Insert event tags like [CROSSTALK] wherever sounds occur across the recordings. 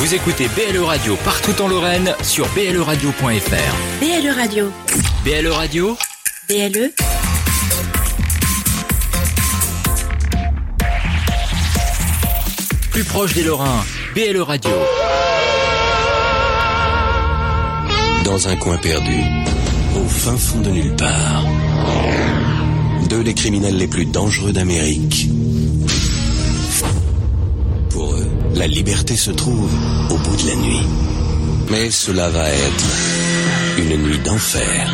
Vous écoutez BLE Radio partout en Lorraine sur bleradio.fr. BLE Radio. BLE Radio, BLE. plus proche des Lorrains. BLE Radio. Dans un coin perdu, au fin fond de nulle part, deux des criminels les plus dangereux d'Amérique. La liberté se trouve au bout de la nuit. Mais cela va être une nuit d'enfer.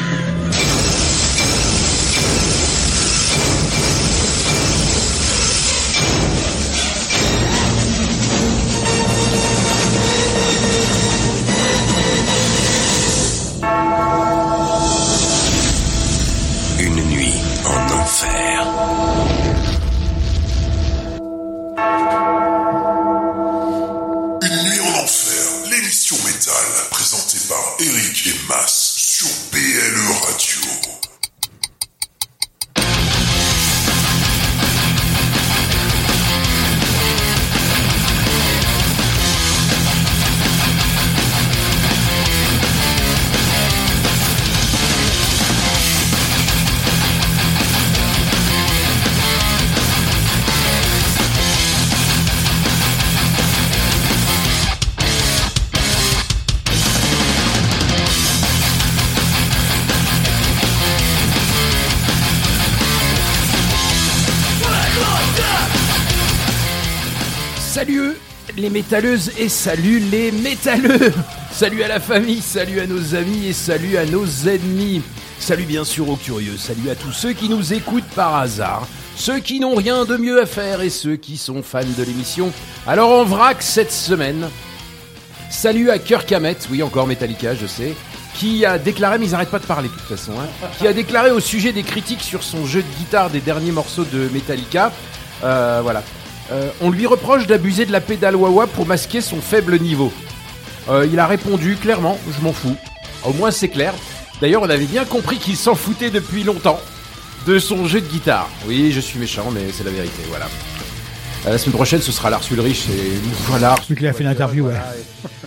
Métalleuses et salut les métalleux. Salut à la famille, salut à nos amis et salut à nos ennemis. Salut bien sûr aux curieux, salut à tous ceux qui nous écoutent par hasard, ceux qui n'ont rien de mieux à faire et ceux qui sont fans de l'émission. Alors en vrac cette semaine, salut à Kirk Hammett, oui encore Metallica je sais, qui a déclaré, mais ils n'arrêtent pas de parler de toute façon, hein, qui a déclaré au sujet des critiques sur son jeu de guitare des derniers morceaux de Metallica, euh, voilà, euh, on lui reproche d'abuser de la pédale wah pour masquer son faible niveau. Euh, il a répondu clairement, je m'en fous. Au moins c'est clair. D'ailleurs, on avait bien compris qu'il s'en foutait depuis longtemps de son jeu de guitare. Oui, je suis méchant, mais c'est la vérité, voilà. Euh, La semaine prochaine, ce sera Lars Ulrich et voilà. Celui qui a fait l'interview, ouais.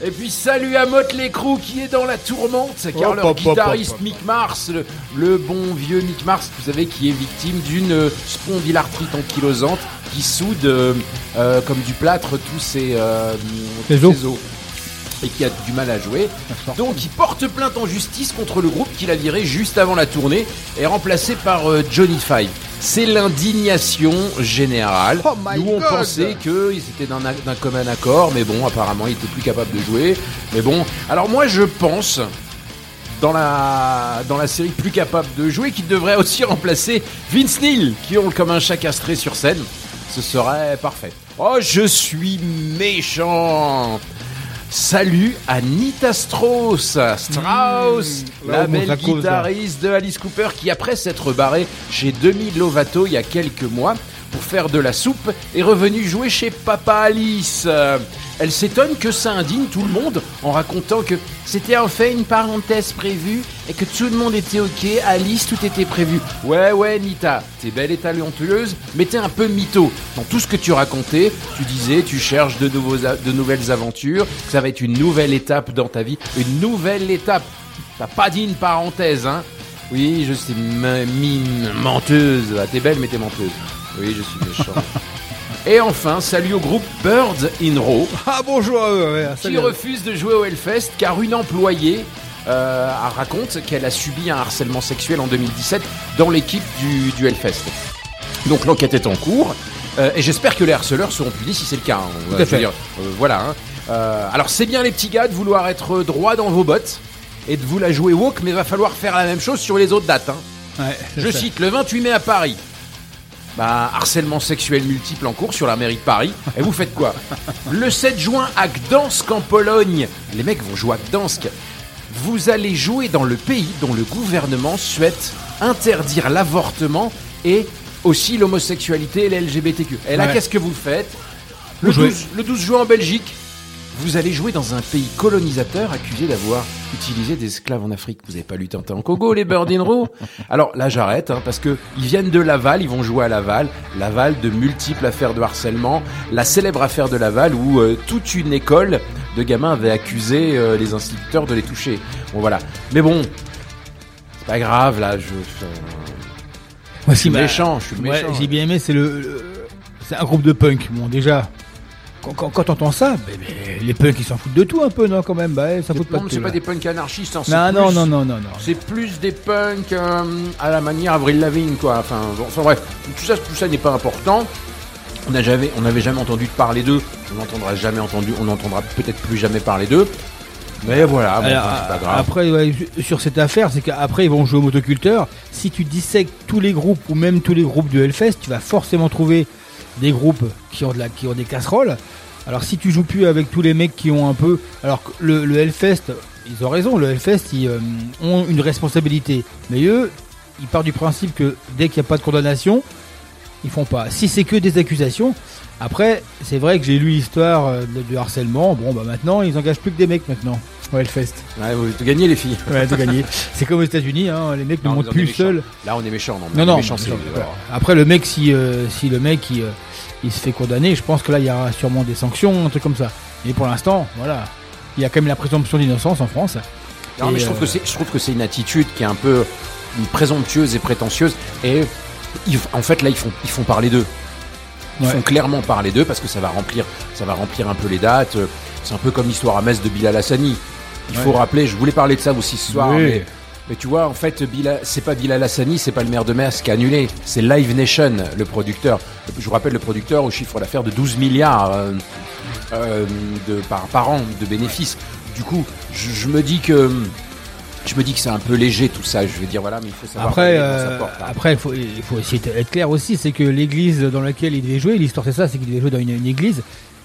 Et puis salut à Motley Crue qui est dans la tourmente, car Hop, leur guitariste. Mick Mars, le, le bon vieux Mick Mars, vous savez, qui est victime d'une spondylarthrite ankylosante qui soude euh, euh, comme du plâtre tous ses, euh, tous Les os. ses os. Et qui a du mal à jouer. Donc il porte plainte en justice contre le groupe qu'il a viré juste avant la tournée et remplacé par euh, Johnny Five. C'est l'indignation générale. Oh Nous on God. pensait qu'ils étaient d'un commun accord, mais bon, apparemment, il était plus capable de jouer. Mais bon, alors moi, je pense dans la dans la série plus capable de jouer, qu'il devrait aussi [LAUGHS] remplacer Vince Neil, qui ont comme un chat castré sur scène. Ce serait parfait. Oh, je suis méchant. Salut à Nita Strauss, Strauss, Mmh. la belle guitariste de Alice Cooper, qui après s'être barrée chez Demi Lovato il y a quelques mois pour faire de la soupe, est revenue jouer chez Papa Alice. Elle s'étonne que ça indigne tout le monde en racontant que c'était en fait une parenthèse prévue et que tout le monde était ok, Alice tout était prévu. Ouais ouais Nita, t'es belle et talentueuse, mais t'es un peu mytho. Dans tout ce que tu racontais, tu disais tu cherches de, nouveaux de nouvelles aventures, que ça va être une nouvelle étape dans ta vie, une nouvelle étape. T'as pas dit une parenthèse, hein Oui, je suis menteuse. Ah, T'es belle, mais t'es menteuse. Oui, je suis méchant. [LAUGHS] Et enfin, salut au groupe Birds in Row Ah bonjour à eux, ouais, qui refuse de jouer au Hellfest car une employée euh, raconte qu'elle a subi un harcèlement sexuel en 2017 dans l'équipe du, du Hellfest. Donc l'enquête est en cours euh, et j'espère que les harceleurs seront punis si c'est le cas. hein. Tout à Je veux fait. dire, euh, voilà. hein. Euh, alors c'est bien les petits gars de vouloir être droit dans vos bottes et de vous la jouer woke, mais va falloir faire la même chose sur les autres dates. hein. Ouais, c'est Je ça. cite le 28 mai à Paris. Bah, harcèlement sexuel multiple en cours sur la mairie de Paris. Et vous faites quoi Le 7 juin à Gdansk en Pologne. Les mecs vont jouer à Gdansk. Vous allez jouer dans le pays dont le gouvernement souhaite interdire l'avortement et aussi l'homosexualité et l'LGBTQ. Et là, Ouais. qu'est-ce que vous faites le Vous jouez. 12, le 12 juin en Belgique, vous allez jouer dans un pays colonisateur accusé d'avoir utilisé des esclaves en Afrique. Vous n'avez pas lu Tintin en Congo, les Bird in Row? Alors là, j'arrête, hein, parce que ils viennent de Laval, ils vont jouer à Laval. Laval, de multiples affaires de harcèlement. La célèbre affaire de Laval, où euh, toute une école de gamins avaient accusé euh, les instituteurs de les toucher. Bon voilà. Mais bon, c'est pas grave là. Je, suis méchant. Je suis Ouais, méchant. j'ai bien aimé, c'est le, le- c'est un groupe de punk. Bon, déjà, quand, quand, quand t'entends ça, ben, ben, les punks ils s'en foutent de tout un peu, non, quand même? Bah, ça fout pas de mais c'est tout, pas des punks anarchistes. hein, Non, non, plus- non, non, non, non. C'est plus des punks euh, à la manière Avril Lavigne, quoi. Enfin, bon, enfin, bref, tout ça, tout ça n'est pas important. On n'a jamais, on n'avait jamais entendu parler d'eux. On n'entendra jamais entendu, on n'entendra peut-être plus jamais parler d'eux. Mais voilà, bon, Alors, pas grave. après, ouais, sur cette affaire, c'est qu'après ils vont jouer au motoculteur. Si tu dissèques tous les groupes ou même tous les groupes du Hellfest, tu vas forcément trouver des groupes qui ont de la, qui ont des casseroles. Alors si tu joues plus avec tous les mecs qui ont un peu, alors que le, le Hellfest, ils ont raison, le Hellfest ils euh, ont une responsabilité, mais eux, ils partent du principe que dès qu'il n'y a pas de condamnation, ils font pas. Si c'est que des accusations, après, c'est vrai que j'ai lu l'histoire euh, de, de harcèlement. Bon, bah maintenant, ils engagent plus que des mecs maintenant. au Hellfest. Ouais, vous avez gagné les filles. [LAUGHS] Ouais, t'as gagné. C'est comme aux États-Unis, hein, les mecs ne montent plus méchants. seuls. Là, on est méchant, non Non, on est non. Après, le mec, si, euh, si le mec il, euh, il se fait condamner, je pense que là, il y aura sûrement des sanctions, un truc comme ça. Mais pour l'instant, voilà. Il y a quand même la présomption d'innocence en France. Non, mais Et, je trouve euh, que c'est, je trouve que c'est une attitude qui est un peu présomptueuse et prétentieuse. Et ils- en fait, là, ils font, ils font parler d'eux. Ils Ouais. font clairement parler d'eux parce que ça va remplir, ça va remplir un peu les dates. C'est un peu comme l'histoire à Metz de Bilal Hassani. Il faut rappeler, je voulais parler de ça aussi ce soir, Oui. mais, mais tu vois, en fait, c'est pas Bilal Hassani, c'est pas le maire de Metz qui a annulé, c'est Live Nation, le producteur. Je vous rappelle le producteur au chiffre d'affaires de 12 milliards euh, euh, de, par, par an de bénéfices. Du coup, je, je me dis que je me dis que c'est un peu léger tout ça. Je veux dire voilà, mais il faut savoir. Après, euh, porte, hein. après, il faut, il faut essayer d'être clair aussi, c'est que l'église dans laquelle il devait jouer, l'histoire c'est ça, c'est qu'il devait jouer dans une, une église,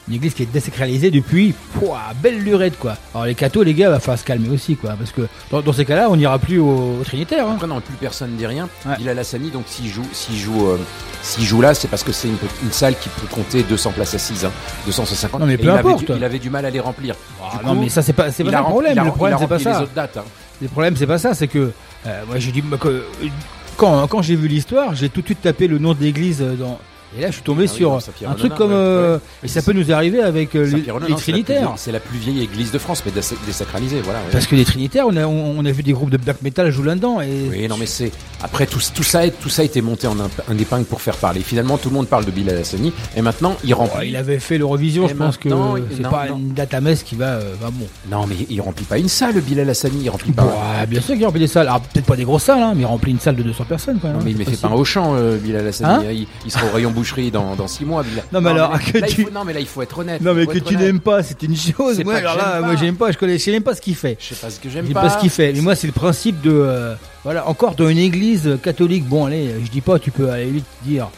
une église qui est désacralisée depuis, pouah, belle lurette quoi. Alors les cathos, les gars, va falloir se calmer aussi quoi, parce que dans, dans ces cas-là, on n'ira plus au, au Trinitaire. Hein. Après, non, plus personne ne dit rien. Ouais. Bilal Hassani, donc s'il joue, s'il joue, euh, s'il joue là, c'est parce que c'est une, une salle qui peut compter 200 places assises, hein, 250. Non, mais peu il avait importe. du- il avait du mal à les remplir. Ah, non mais ça c'est pas, c'est il pas a ça le problème. il a Le problème il a c'est pas les ça. autres dates. hein. Le problème c'est pas ça, c'est que euh, moi j'ai dit bah, que, quand quand j'ai vu l'histoire, j'ai tout de suite tapé le nom de l'église euh, dans et là je suis tombé Ah oui, sur un truc comme ouais, euh, ouais. et ça peut nous arriver avec euh, les, trinitaires. C'est la plus vieille église de France, mais dés- désacralisée, voilà. ouais. Parce que les Trinitaires, on a, on, on a vu des groupes de black metal jouer là-dedans. Et Oui, non, mais c'est après tout, tout ça, tout ça a été monté en un épingle pour faire parler. Finalement, tout le monde parle de Bilal Hassani, et maintenant il remplit. Il avait fait l'Eurovision, je pense que c'est pas non. une date à Metz qui va, euh, va bon. Non, mais il remplit pas une salle, Bilal Hassani, il remplit pas. Ouais, bien sûr qu'il remplit des salles. Alors peut-être pas des grosses salles, hein, mais il remplit une salle de 200 personnes quand même. Non, mais il hein, ne fait pas un possible. au champ, euh, Bilal Hassani. Hein il, il sera au rayon boucherie dans, dans six mois. Non, mais alors, là, [LAUGHS] que là, il tu- faut- non, mais là, il faut être honnête. Non, mais que tu n'aimes pas, c'est une chose. Moi, que alors là, moi j'aime pas, je connais, je sais même pas ce qu'il fait. Je sais pas ce que j'aime pas. pas ce qu'il fait. Mais moi, c'est le principe de. euh, voilà, encore dans une église catholique. Bon, allez, je dis pas, tu peux aller vite dire.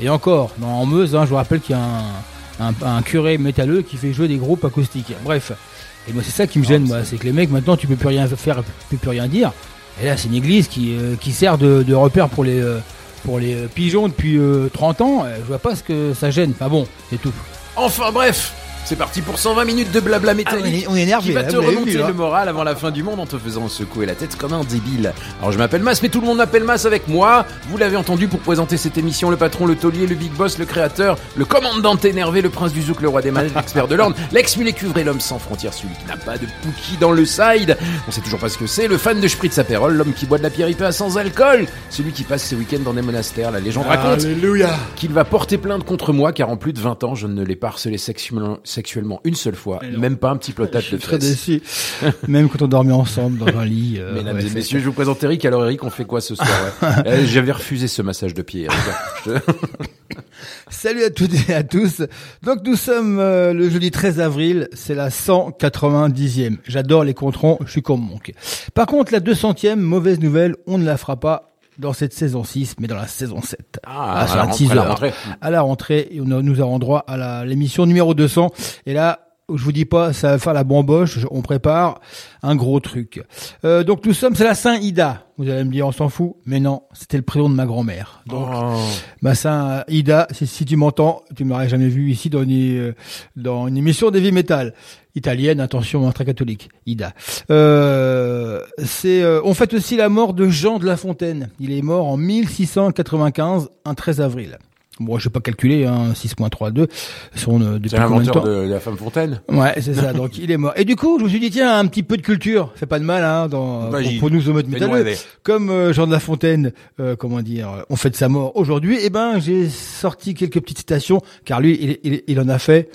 Et encore, dans, en Meuse, hein, je vous rappelle qu'il y a un, un, un curé métalleux qui fait jouer des groupes acoustiques. Bref. Et moi, c'est ça qui me gêne, moi. C'est que les mecs, maintenant, tu peux plus rien faire, tu peux plus rien dire. Et là, c'est une église qui, euh, qui sert de, de repère pour les, euh, pour les euh, pigeons depuis euh, 30 ans. Euh, Je vois pas ce que ça gêne. Enfin bon, c'est tout. Enfin bref, c'est parti pour 120 minutes de blabla Ah, métallique. on est énervé. qui va là, te remonter vu, hein. le moral avant la fin du monde en te faisant secouer la tête comme un débile. Alors je m'appelle Mas, mais tout le monde m'appelle Mas avec moi. Vous l'avez entendu pour présenter cette émission, le patron, le taulier, le big boss, le créateur, le commandant énervé, le prince du zouk, le roi des mages, l'expert de l'ordre, [LAUGHS] l'ex-mulet cuivré, l'homme sans frontières, celui qui n'a pas de pookie dans le side. On sait toujours pas ce que c'est, le fan de Spritz Aperol, l'homme qui boit de la pierre IPA sans alcool, celui qui passe ses week-ends dans des monastères. La légende raconte Alléluia. qu'il va porter plainte contre moi car en plus de 20 ans, je ne l'ai pas harcelé sexuellement, sexuellement une seule fois, même pas un petit Je plotage suis de très déçu. [LAUGHS] Même quand on dormait ensemble dans un lit. euh, Mesdames ouais, et messieurs, je vous présente Eric. Alors Eric, on fait quoi ce soir ouais [LAUGHS] Euh, J'avais refusé ce massage de pied. [LAUGHS] Salut à toutes et à tous. Donc nous sommes euh, le jeudi 13 avril, c'est la 190e. J'adore les controns, je suis comme Monk. Par contre, la 200e, mauvaise nouvelle, on ne la fera pas dans cette saison 6, mais dans la saison 7. Ah, c'est à la rentrée, à la rentrée. À la rentrée, et on a- nous avons droit à l'émission numéro 200. Et là, je vous dis pas, ça va faire la bamboche. On prépare un gros truc. Euh, donc nous sommes, c'est la Saint-Ida. Vous allez me dire, on s'en fout. Mais non, c'était le prénom de ma grand-mère. Donc, Oh. Ma Saint Ida, si, si tu m'entends, tu m'aurais jamais vu ici dans une, euh, dans une émission d'heavy metal italienne, attention, hein, très catholique, Ida. Euh, c'est, euh, on fête aussi la mort de Jean de La Fontaine. Il est mort en 1695, un 13 avril. Bon, je sais pas calculer, hein, 6.32 sont euh, depuis combien de temps de la femme fontaine. Ouais, c'est ça. [LAUGHS] Donc il est mort. Et du coup, je me suis dit tiens, un petit peu de culture, c'est pas de mal hein, dans, pour, pour nous Fais-nous métalleux. rêver. Comme euh, Jean de La Fontaine, euh, comment dire, on fête sa mort aujourd'hui. Eh ben, j'ai sorti quelques petites citations, car lui, il, il, il en a fait.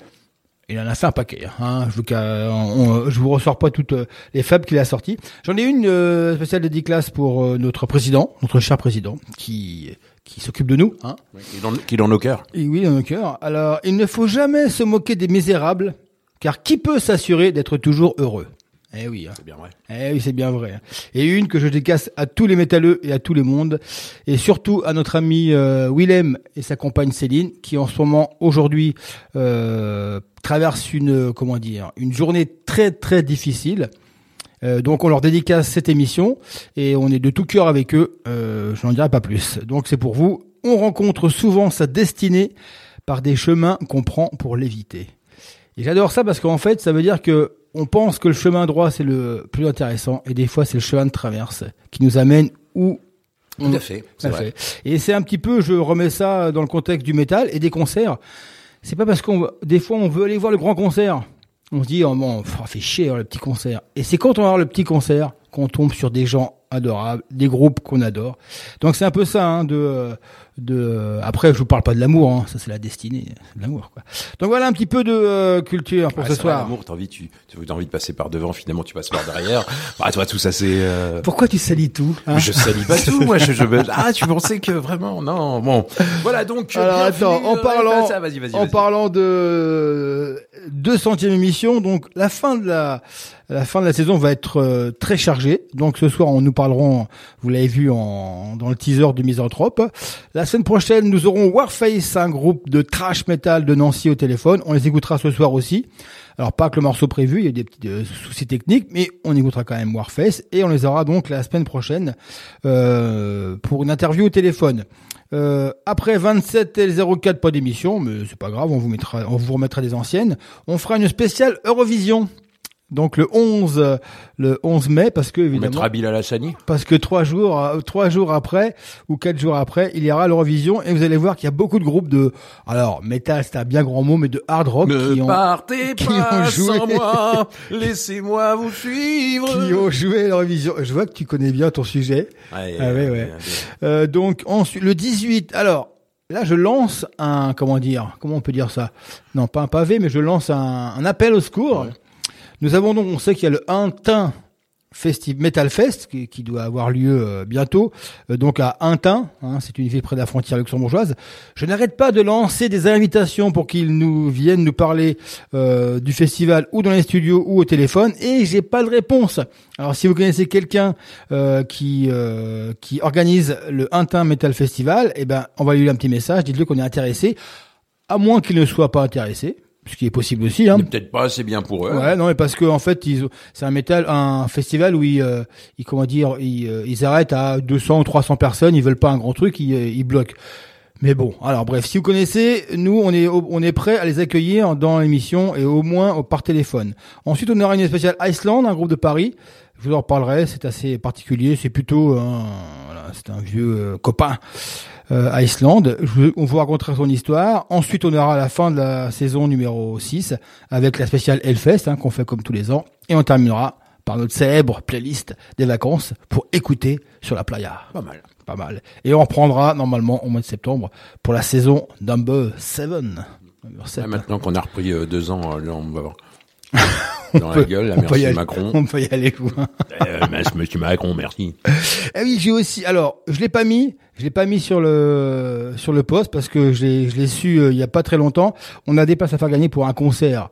Il en a fait un paquet. Hein. Je, vous, je vous ressors pas toutes euh, les fables qu'il a sorties. J'en ai une euh, spéciale dédicace pour euh, notre président, notre cher président, qui qui s'occupe de nous. Hein. Qui est dans, qui est dans nos cœurs. Et oui, dans nos cœurs. Alors, il ne faut jamais se moquer des misérables, car qui peut s'assurer d'être toujours heureux? Eh oui. hein. C'est bien vrai. Eh oui, c'est bien vrai. Et une que je décasse à tous les métalleux et à tout le monde, et surtout à notre ami euh, Willem et sa compagne Céline, qui en ce moment, aujourd'hui, euh, traversent une, comment dire, une journée très très difficile. Euh, donc on leur dédicace cette émission et on est de tout cœur avec eux. Euh, je n'en dirai pas plus. Donc c'est pour vous. On rencontre souvent sa destinée par des chemins qu'on prend pour l'éviter. Et j'adore ça parce qu'en fait, ça veut dire que on pense que le chemin droit c'est le plus intéressant et des fois c'est le chemin de traverse qui nous amène où Tout à fait. Tout à fait. Et c'est un petit peu, je remets ça dans le contexte du métal et des concerts. C'est pas parce qu'on, des fois, on veut aller voir le grand concert. On se dit, oh bon, pff, fait chier hein, le petit concert. Et c'est quand on va le petit concert qu'on tombe sur des gens adorables, des groupes qu'on adore. Donc c'est un peu ça, hein, de, euh, de. euh, Après, je vous parle pas de l'amour, hein, ça c'est la destinée, c'est de l'amour, quoi. Donc voilà un petit peu de euh, culture pour Ah, ce soir. L'amour, t'as envie, tu, as envie de passer par devant, finalement tu passes par derrière. [LAUGHS] Bah, toi, tout ça, c'est. euh, Pourquoi tu salis tout hein Je salis pas [LAUGHS] tout, moi. Je, je [LAUGHS] Ah, tu pensais que vraiment, non. Bon, voilà donc. Alors bienvenue, attends, en euh, parlant, ça, en parlant de 200e émission, donc la fin de la la fin de la saison va être euh, très chargée. Donc ce soir, on nous parlerons, vous l'avez vu en, dans le teaser du Misanthrope. La semaine prochaine, nous aurons Warface, un groupe de trash metal de Nancy au téléphone. On les écoutera ce soir aussi. Alors pas que le morceau prévu, il y a des petits euh, soucis techniques, mais on écoutera quand même Warface et on les aura donc la semaine prochaine euh, pour une interview au téléphone. Après 27 et 04 pas d'émission, mais c'est pas grave, on vous mettra, on vous remettra des anciennes. On fera une spéciale Eurovision. Donc le 11, euh, le 11 mai, parce que On évidemment, mettra Bill à la Chani. parce que trois jours, trois jours après ou quatre jours après, il y aura l'Eurovision et vous allez voir qu'il y a beaucoup de groupes de, alors métal c'est un bien grand mot, mais de hard rock Ne qui ont, partez [LAUGHS] qui pas ont joué. sans moi, [LAUGHS] laissez-moi vous suivre. qui ont joué l'Eurovision. Je vois que tu connais bien ton sujet. Ouais, Ah ouais, ouais. ouais. Euh, donc ensuite le 18. Alors là, je lance un comment dire Comment on peut dire ça? Non, pas un pavé, mais je lance un, un appel au secours. Nous avons donc, on sait qu'il y a le Intin Festi Metal Fest qui, doit avoir lieu euh, bientôt, euh, donc à Intin, hein, c'est une ville près de la frontière luxembourgeoise. Je n'arrête pas de lancer des invitations pour qu'ils nous viennent nous parler euh, du festival ou dans les studios ou au téléphone, et j'ai pas de réponse. Alors si vous connaissez quelqu'un qui qui organise le Intin Metal Festival, eh ben on va lui un petit message, dites-le qu'on est intéressé, à moins qu'il ne soit pas intéressé, ce qui est possible aussi. Hein. Peut-être pas assez bien pour eux. Ouais, non, mais parce que en fait, ils, c'est un métal, un festival où ils, euh, ils comment dire, ils, euh, ils arrêtent à 200 ou 300 personnes, ils veulent pas un grand truc, ils, euh, ils bloquent. Mais bon, alors bref, si vous connaissez, nous, on est, on est prêt à les accueillir dans l'émission et au moins par téléphone. Ensuite, on aura une spéciale Iceland, un groupe de Paris. Je vous en reparlerai, c'est assez particulier, c'est plutôt, un, voilà, c'est un vieux euh, copain euh, Iceland. Je vous- on vous racontera son histoire. Ensuite, on aura la fin de la saison numéro 6 avec la spéciale Hellfest hein, qu'on fait comme tous les ans. Et on terminera par notre célèbre playlist des vacances pour écouter sur la playa. Pas mal. Pas mal. Et on reprendra normalement au mois de septembre pour la saison number 7. Number sept. Ah, maintenant qu'on a repris euh, deux ans, euh, là, on va voir. [LAUGHS] Dans la peut- gueule, là, on merci aller. Macron. [LAUGHS] On peut y aller loin. Euh, monsieur Macron, merci. [LAUGHS] Ah oui, j'ai aussi. Alors, je l'ai pas mis. Je l'ai pas mis sur le sur le poste parce que je l'ai je l'ai su euh, il y a pas très longtemps. On a des places à faire gagner pour un concert,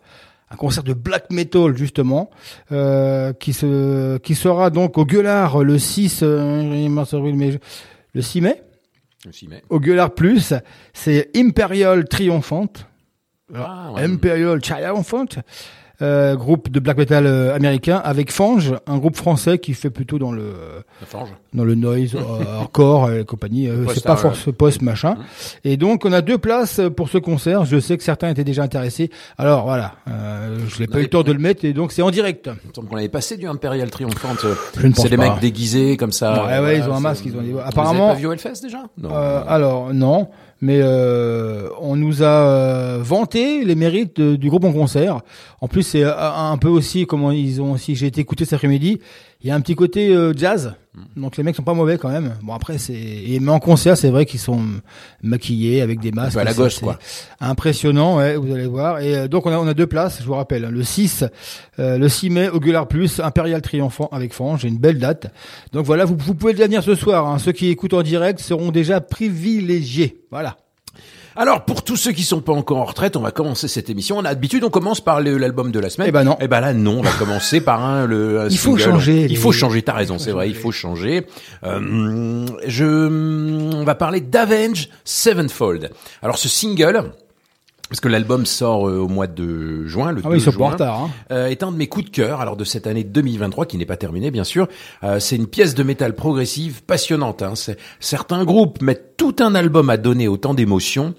un concert de black metal justement, euh, qui se qui sera donc au Gueulard le 6 euh, mai, ju- le 6 mai Je m'y mets. au Gueulard Plus. C'est Imperial Triumphante. Ah, ouais. Imperial Triumphant, euh, groupe de black metal euh, américain avec Fange, un groupe français qui fait plutôt dans le dans le noise euh, [LAUGHS] hardcore et compagnie. euh, c'est pas art, force post machin. Mmh. Et donc on a deux places pour ce concert. Je sais que certains étaient déjà intéressés. Alors voilà, euh, je n'ai pas eu le temps de le mettre et donc c'est en direct. Il me qu'on avait passé du Imperial Triomphante. C'est des pas. mecs déguisés comme ça. Ouais, ouais, ils ont un masque, ils ont des- Vous apparemment- avez pas vu Hellfest déjà? Non. Euh, alors non, mais euh, on nous a euh, vanté les mérites du groupe en concert. En plus, c'est euh, un peu aussi comment ils ont aussi. J'ai été écouté cet après-midi. Il y a un petit côté euh, jazz, donc les mecs sont pas mauvais quand même. Bon après c'est et mais en concert c'est vrai qu'ils sont maquillés avec des masques. peu à la gauche, quoi. Impressionnant, ouais, vous allez voir. Et euh, donc on a on a deux places, je vous rappelle, hein, le 6 euh, le 6 mai au Gular Plus Impérial Triomphant avec Franche, j'ai une belle date. Donc voilà, vous, vous pouvez déjà venir ce soir. hein. Ceux qui écoutent en direct seront déjà privilégiés. Voilà. Alors, pour tous ceux qui sont pas encore en retraite, on va commencer cette émission. On a l'habitude, on commence par l'album de la semaine. Eh ben non. Eh ben là, non. On va commencer par un, le. un Il faut single. changer, Il les- faut changer. T'as raison, c'est vrai. Il faut changer. Euh, je, on va parler d'Avenge Sevenfold. Alors, ce single. Parce que l'album sort euh, au mois de juin, le Ah 2 oui, juin retard. Hein. euh, est un de mes coups de cœur alors de cette année 2023 qui n'est pas terminée bien sûr. Euh, c'est une pièce de métal progressive passionnante. Hein. Certains groupes mettent tout un album à donner autant d'émotions.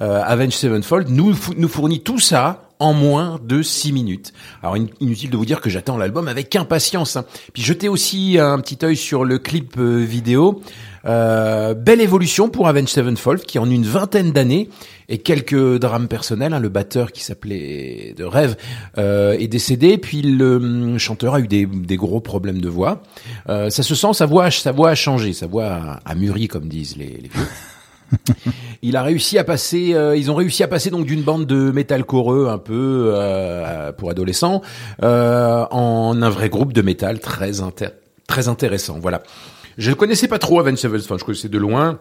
Euh, Avenged Sevenfold nous, nous fournit tout ça en moins de 6 minutes. Alors in- inutile de vous dire que j'attends l'album avec impatience. hein. Puis jetez aussi un petit œil sur le clip euh, vidéo. Euh, belle évolution pour Avenged Sevenfold qui en une vingtaine d'années et quelques drames personnels. hein. le batteur qui s'appelait de rêve euh, est décédé, puis le hum, chanteur a eu des, des gros problèmes de voix. Euh, ça se sent, sa voix, sa voix a changé, sa voix a, a mûri comme disent les, les vieux. [LAUGHS] Il a réussi à passer, euh, ils ont réussi à passer donc d'une bande de métal coreux un peu euh, pour adolescents euh, en un vrai groupe de métal très très intéressant. Voilà. Je ne connaissais pas trop Avenged Sevenfold, je connaissais de loin.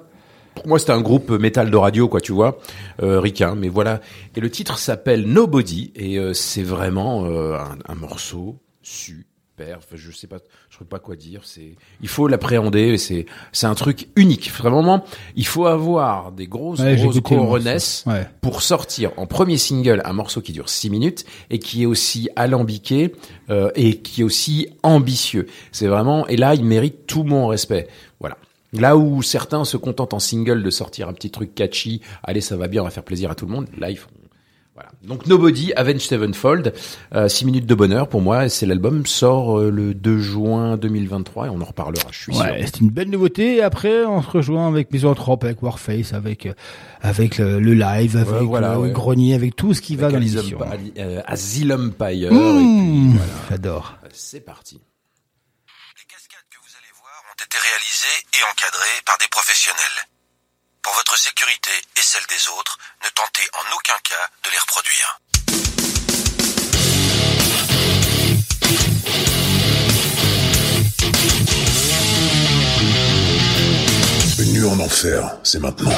Pour moi, c'était un groupe métal de radio, quoi, tu vois, euh. Mais voilà. Et le titre s'appelle Nobody, et euh, c'est vraiment euh, un, morceau super. Enfin, je sais pas, je sais pas quoi dire. C'est, il faut l'appréhender. C'est, c'est un truc unique. Vraiment, il faut avoir des grosses, Ouais, grosses coronesses. Ouais. pour sortir en premier single un morceau qui dure 6 minutes et qui est aussi alambiqué euh, et qui est aussi ambitieux. C'est vraiment et là il mérite tout mon respect. Voilà. Là où certains se contentent en single de sortir un petit truc catchy, allez ça va bien, on va faire plaisir à tout le monde. Là ils font. Donc Nobody, Avenged Sevenfold, 6 minutes de bonheur pour moi. C'est l'album sort euh, le 2 juin 2023 et on en reparlera. Je suis sûr. Ouais, c'est une belle nouveauté. Et après, on se rejoint avec Misanthrope, avec Warface, avec euh, avec le, le live, avec Ouais, voilà, le ouais. grenier, avec tout ce qui va Avec dans l'émission. Euh, Asylum Empire. Mmh, voilà. J'adore. C'est parti. Les cascades que vous allez voir ont été réalisées et encadrées par des professionnels. Pour votre sécurité et celle des autres, ne tentez en aucun cas de les reproduire. Une en enfer, c'est maintenant.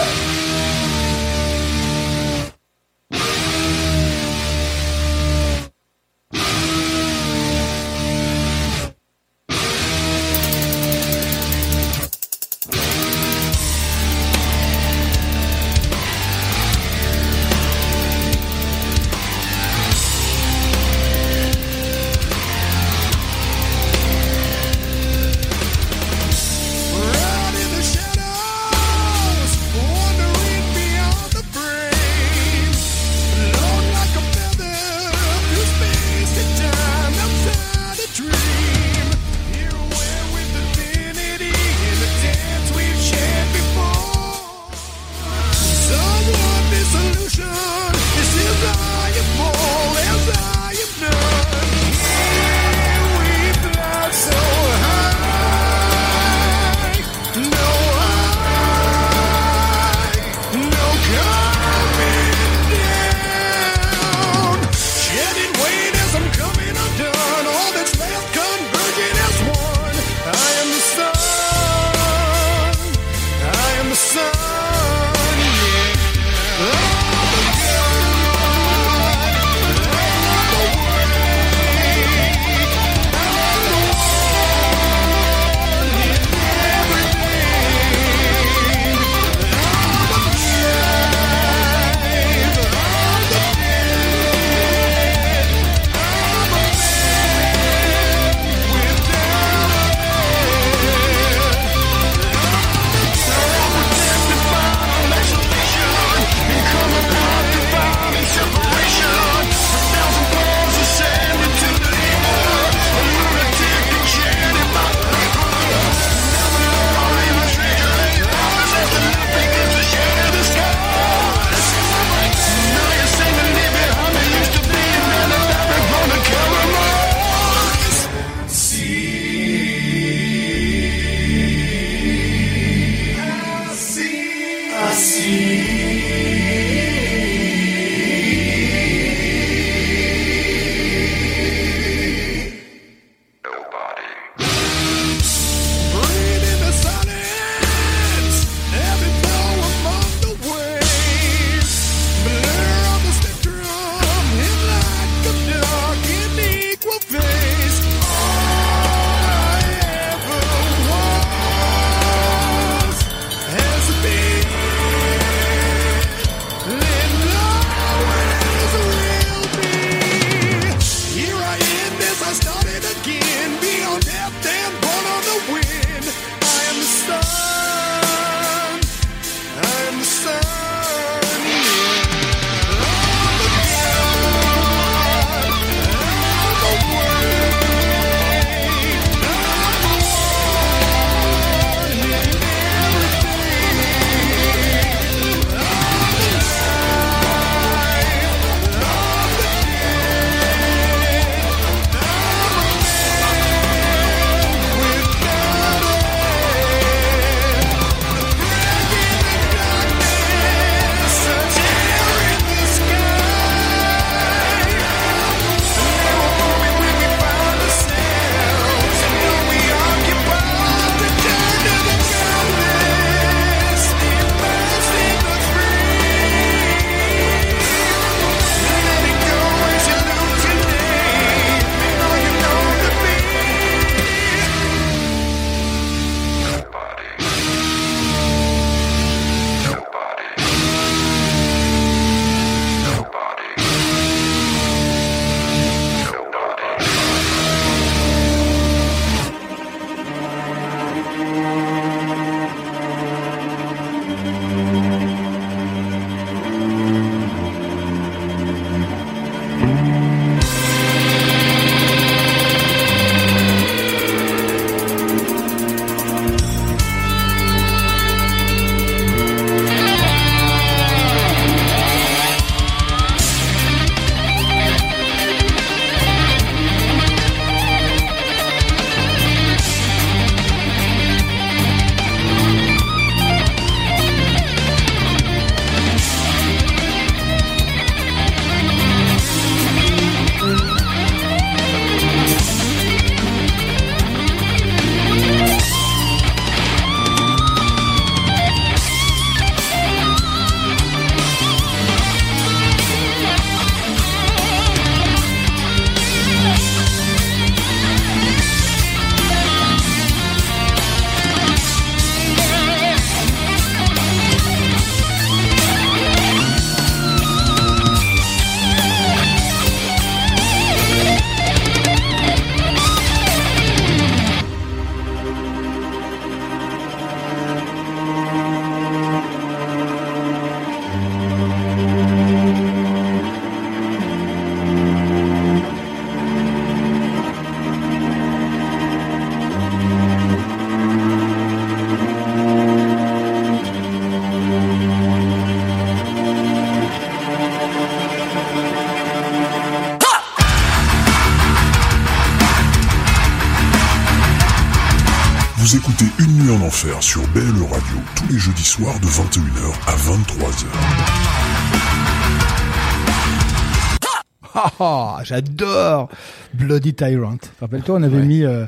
J'adore Bloody Tyrant. Rappelle-toi, on avait mis euh,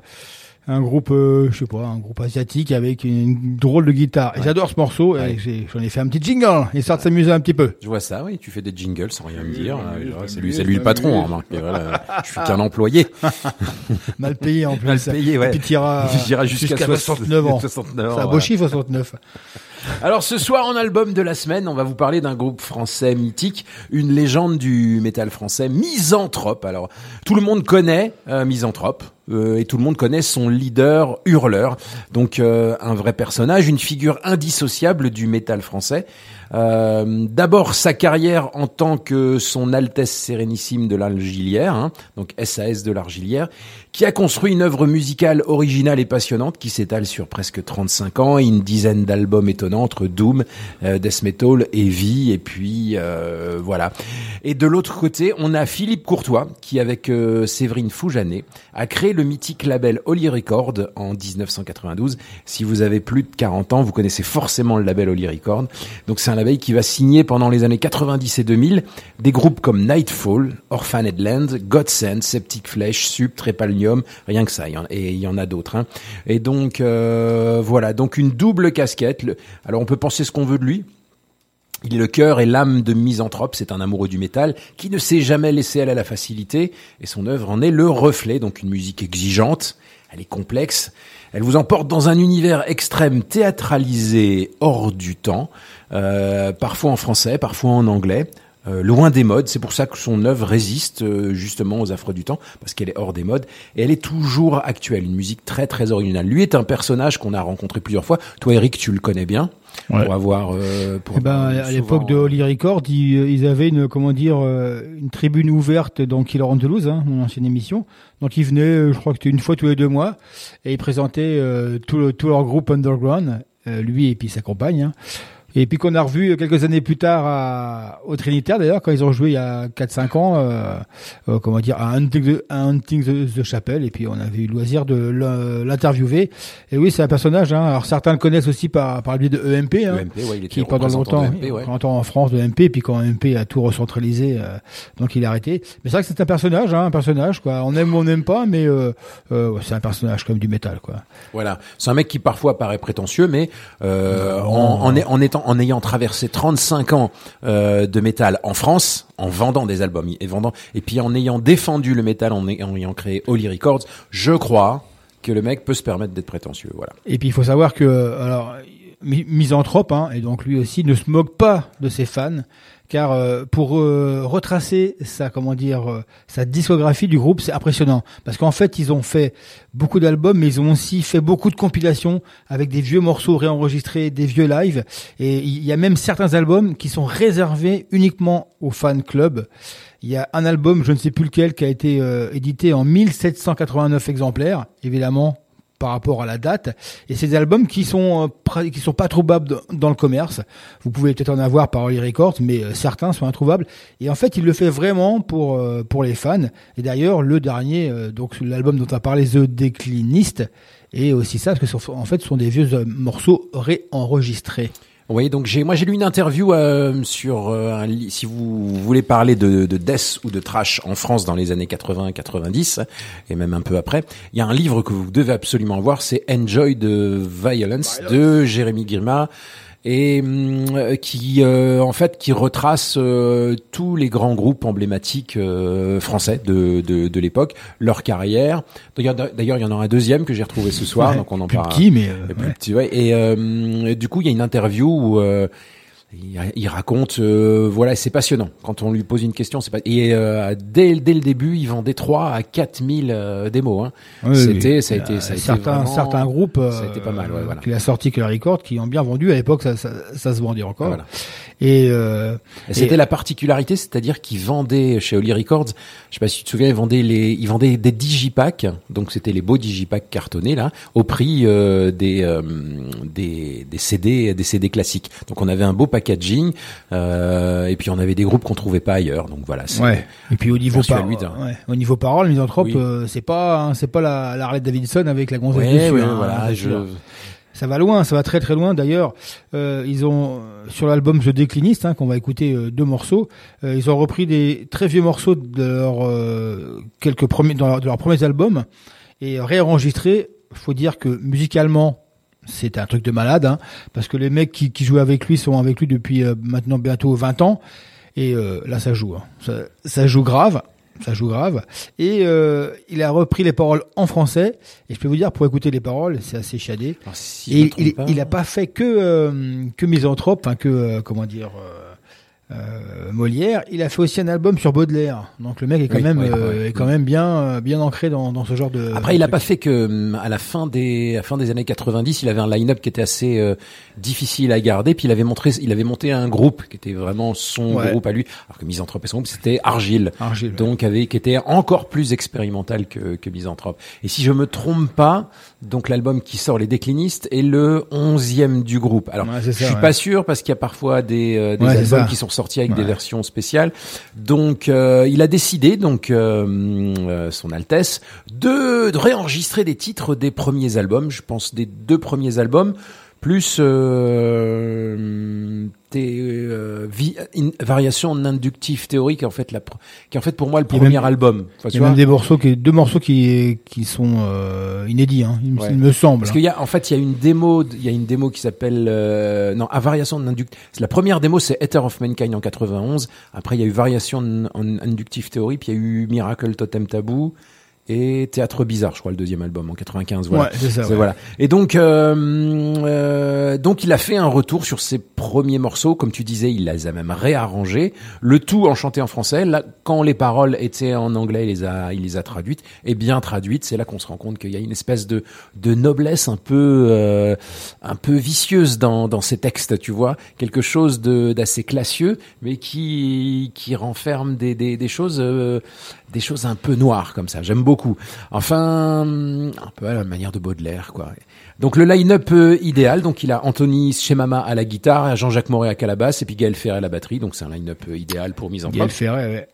un groupe, euh, je sais pas, un groupe asiatique avec une, drôle de guitare. Et J'adore ce morceau. et J'en ai fait un petit jingle, histoire de s'amuser un petit peu. Je vois ça, oui, tu fais des jingles sans rien me dire. Euh, C'est lui, c'est lui le patron, hein. Et voilà, je suis qu'un employé. [LAUGHS] Mal payé en plus. Mal payé, ouais. Et puis t'iras [LAUGHS] jusqu'à 69 ans. 69 ans, C'est un beau chiffre, 69. Alors ce soir en album de la semaine, on va vous parler d'un groupe français mythique, une légende du métal français, Misanthrope. Alors tout le monde connaît euh, Misanthrope euh, et tout le monde connaît son leader Hurleur. Donc euh, un vrai personnage, une figure indissociable du métal français. Euh, D'abord sa carrière en tant que son Altesse Sérénissime de l'Argilière, hein, donc SAS de l'Argilière, qui a construit une œuvre musicale originale et passionnante qui s'étale sur presque 35 ans et une dizaine d'albums étonnants entre Doom, euh, Death Metal, Heavy et puis euh, voilà. Et de l'autre côté, on a Philippe Courtois qui avec euh, Séverine Foujanet a créé le mythique label Holy Record en 1992. Si vous avez plus de 40 ans, vous connaissez forcément le label Holy Record. Donc c'est un label qui va signer pendant les années 90 et 2000 des groupes comme Nightfall, Orphaned Land, Godsend, Septic Flesh, Sub, Trepalnium, rien que ça. Et il y en a d'autres. hein. Et donc euh, voilà, donc une double casquette. Alors on peut penser ce qu'on veut de lui. Il est le cœur et l'âme de Misanthrope, c'est un amoureux du métal qui ne s'est jamais laissé aller à la facilité et son œuvre en est le reflet, donc une musique exigeante, elle est complexe, elle vous emporte dans un univers extrême théâtralisé hors du temps, parfois en français, parfois en anglais. euh, loin des modes. C'est pour ça que son œuvre résiste euh, justement aux affres du temps, parce qu'elle est hors des modes et elle est toujours actuelle. Une musique très très originale. Lui est un personnage qu'on a rencontré plusieurs fois. Toi, Eric, tu le connais bien. Ouais. Pour avoir, euh, pour Eh ben, à l'époque de Holly Records, ils, ils avaient une comment dire euh, une tribune ouverte dans Killer on Toulouse, hein, mon ancienne émission. Donc ils venaient, euh, je crois que c'était une fois tous les deux mois, et ils présentaient euh, tout, le- tout leur groupe underground, euh, lui et puis sa compagne. hein. Et puis qu'on a revu quelques années plus tard à, au Trinitaire d'ailleurs, quand ils ont joué il y a 4-5 ans, euh, euh, comment dire, à Hunting, the, à Hunting the, the Chapel, et puis on avait eu le loisir de l'in- l'interviewer. Et oui, c'est un personnage, hein. alors certains le connaissent aussi par, par le biais de EMP, hein, EMP, ouais, il était qui pendant longtemps, de EMP, ouais. représentant en France de MP, puis quand MP a tout recentralisé, euh, donc il a arrêté. Mais c'est vrai que c'est un personnage, hein, un personnage, quoi. On aime ou on n'aime pas, mais euh, euh, c'est un personnage comme du métal, quoi. Voilà, c'est un mec qui parfois paraît prétentieux, mais euh, en, en, en étant, en ayant traversé 35 ans euh, de métal en France, en vendant des albums et vendant, et puis en ayant défendu le métal, en, ay- en ayant créé Holy Records, je crois que le mec peut se permettre d'être prétentieux. Voilà. Et puis il faut savoir que, alors, mi- misanthrope, hein, et donc lui aussi ne se moque pas de ses fans, car euh, pour euh, retracer sa, comment dire, euh, sa discographie du groupe, c'est impressionnant, parce qu'en fait ils ont fait beaucoup d'albums, mais ils ont aussi fait beaucoup de compilations avec des vieux morceaux réenregistrés, des vieux lives, et il y a même certains albums qui sont réservés uniquement aux fan clubs. Il y a un album, je ne sais plus lequel, qui a été euh, édité en 1789 exemplaires, évidemment par rapport à la date. Et c'est des albums qui sont euh, qui sont pas trouvables dans- le commerce. Vous pouvez peut-être en avoir par Holy Records, mais euh, certains sont introuvables. Et en fait, il le fait vraiment pour euh, pour les fans. Et d'ailleurs, le dernier, donc l'album dont on a parlé, The Décliniste, est aussi ça, parce que en fait, ce sont des vieux morceaux réenregistrés. Oui, donc j'ai, moi j'ai lu une interview euh, sur euh, un si vous voulez parler de, de death ou de trash en France dans les années 80-90 et même un peu après, il y a un livre que vous devez absolument voir, c'est Enjoy the Violence de Jérémy Girma et euh, qui euh, en fait qui retrace euh, tous les grands groupes emblématiques euh, français de, de, de l'époque, leur carrière. D'ailleurs, d'ailleurs, il y en a un deuxième que j'ai retrouvé ce soir, Ouais, donc on en plus parle. petit, mais euh, plus ouais. petit, ouais. Et euh, du coup, il y a une interview où euh, il, il raconte, euh, voilà, c'est passionnant. Quand on lui pose une question, c'est pas. Et euh, dès, dès le début, il vendait 3 à 4000 euh, démos. Hein. Oui, C'était- oui. ça a été- ça a été certains, vraiment- certains groupes euh, ça a été pas mal, ouais, voilà. qu'il a sorti que la Record qui ont bien vendu à l'époque ça, ça, ça se vendait encore Voilà. et, euh, Et C'était la particularité, c'est-à-dire qu'ils vendaient chez Holly Records, je sais pas si tu te souviens, ils vendaient les, ils vendaient des digipacks, donc c'était les beaux digipacks cartonnés là, au prix euh, des, euh, des des CD, des CD classiques. Donc on avait un beau packaging, euh, et puis on avait des groupes qu'on trouvait pas ailleurs. Donc voilà. ouais et puis au niveau Merci à par, lui d'un- ouais, au niveau parole misanthrope Oui. euh, c'est pas hein, c'est pas la, la Harley Davidson avec la gonzesse Ouais, dessus hein, voilà. c'est Je, sûr. ça va loin, ça va très très loin. D'ailleurs, euh, ils ont sur l'album The Décliniste, hein, qu'on va écouter euh, deux morceaux, euh, ils ont repris des très vieux morceaux de leur quelques premiers dans leur, de leurs premiers albums et réenregistrés. Faut dire que musicalement, c'est un truc de malade, hein, parce que les mecs qui, qui jouaient avec lui sont avec lui depuis euh, maintenant bientôt 20 ans, et euh, là ça joue, hein. ça, ça joue grave. Ça joue grave. Et euh, il a repris les paroles en français. Et je peux vous dire, pour écouter les paroles, c'est assez chiadé. alors, si je me Et il, pas- il a pas fait que euh, que misanthrope, enfin que euh, comment dire euh, euh, Molière. Il a fait aussi un album sur Baudelaire. Donc le mec est quand Oui, même ouais, euh, ouais. est quand même bien euh, bien ancré dans, dans ce genre de. Après, il a de pas fait que hum, à la fin des à la fin des années 90, il avait un line-up qui était assez euh, difficile à garder. Puis il avait montré, il avait monté un groupe qui était vraiment son Ouais. groupe à lui. Alors que Misanthrope et son groupe, c'était Argile. Argile. Donc avec qui était encore plus expérimental que que Misanthrope. Et si je me trompe pas, donc l'album qui sort Les Déclinistes est le onzième du groupe. Alors Ouais, je suis ouais. pas sûr parce qu'il y a parfois des, euh, des Ouais, albums qui sont sortis avec des versions spéciales. Donc euh, il a décidé donc euh, euh, son Altesse de, de réenregistrer des titres des premiers albums, je pense des deux premiers albums plus euh, des euh, vi- in- variations en inductif théorique en fait la qui est en fait pour moi le premier même- album. Enfin, Il y a même des morceaux qui deux morceaux qui qui sont euh, inédits, hein, il, me- Ouais. il me semble. Parce qu'il y a, en fait, il y a une démo, il y a une démo qui s'appelle, euh, non, à variation en inductif. La première démo, c'est Ether of Mankind en 91. Après, il y a eu variation en, en inductive theory, puis il y a eu Miracle Totem Taboo. Et Théâtre Bizarre, je crois, le deuxième album en 95. Voilà. Ouais, c'est ça, C'est- ouais. voilà. Et donc, euh, euh, donc il a fait un retour sur ses premiers morceaux, comme tu disais, il les a même réarrangés, le tout en chanté en français. Là, quand les paroles étaient en anglais, il les a, il les a traduites et bien traduites. C'est là qu'on se rend compte qu'il y a une espèce de de noblesse un peu euh, un peu vicieuse dans dans ces textes, tu vois, quelque chose de d'assez classieux, mais qui qui renferme des des, des choses euh, des choses un peu noires comme ça. J'aime beaucoup. Enfin, un peu à la manière de Baudelaire, quoi. Donc le line-up euh, idéal, donc il a Anthony Chemama à la guitare, Jean-Jacques Moret à la basse et puis Gaël Ferret à la batterie. Donc c'est un line-up euh, idéal pour Misanthrope. Gaël Ferret, ouais.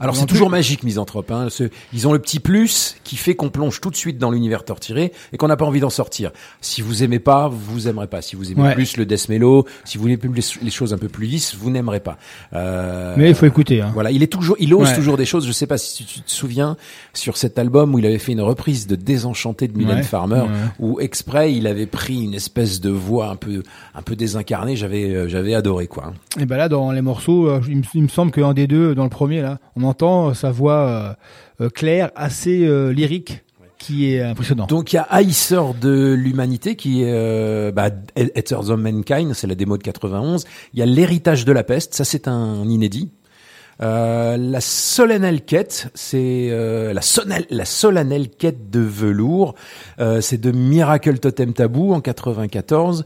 Alors c'est toujours magique Misanthrope. Hein. Ce- ils ont le petit plus qui fait qu'on plonge tout de suite dans l'univers torturé et qu'on n'a pas envie d'en sortir. Si vous aimez pas, vous aimerez pas. Si vous aimez Ouais. plus le death mellow, si vous aimez plus les, les choses un peu plus lisses, vous n'aimerez pas. Euh, Mais il faut écouter. Hein. voilà, il est toujours, il ose Ouais. toujours des choses. Je sais pas si tu te souviens sur cet album où il avait fait une reprise de Désenchanté de Mylène Ouais. Farmer, où exprès il avait pris une espèce de voix un peu, un peu désincarnée. J'avais, euh, j'avais adoré quoi. Et ben là, dans les morceaux, euh, il me, il me semble qu'un des deux, dans le premier, là, on entend euh, sa voix euh, euh, claire, assez lyrique, qui est impressionnant. Donc il y a Haïsseur de l'humanité qui est euh, bah, of Mankind, c'est la démo de 91. Il y a l'héritage de la peste, ça c'est un inédit. Euh, la solennelle quête, c'est euh, la, la solennelle quête de velours, euh, c'est de Miracle Totem Taboo en 94.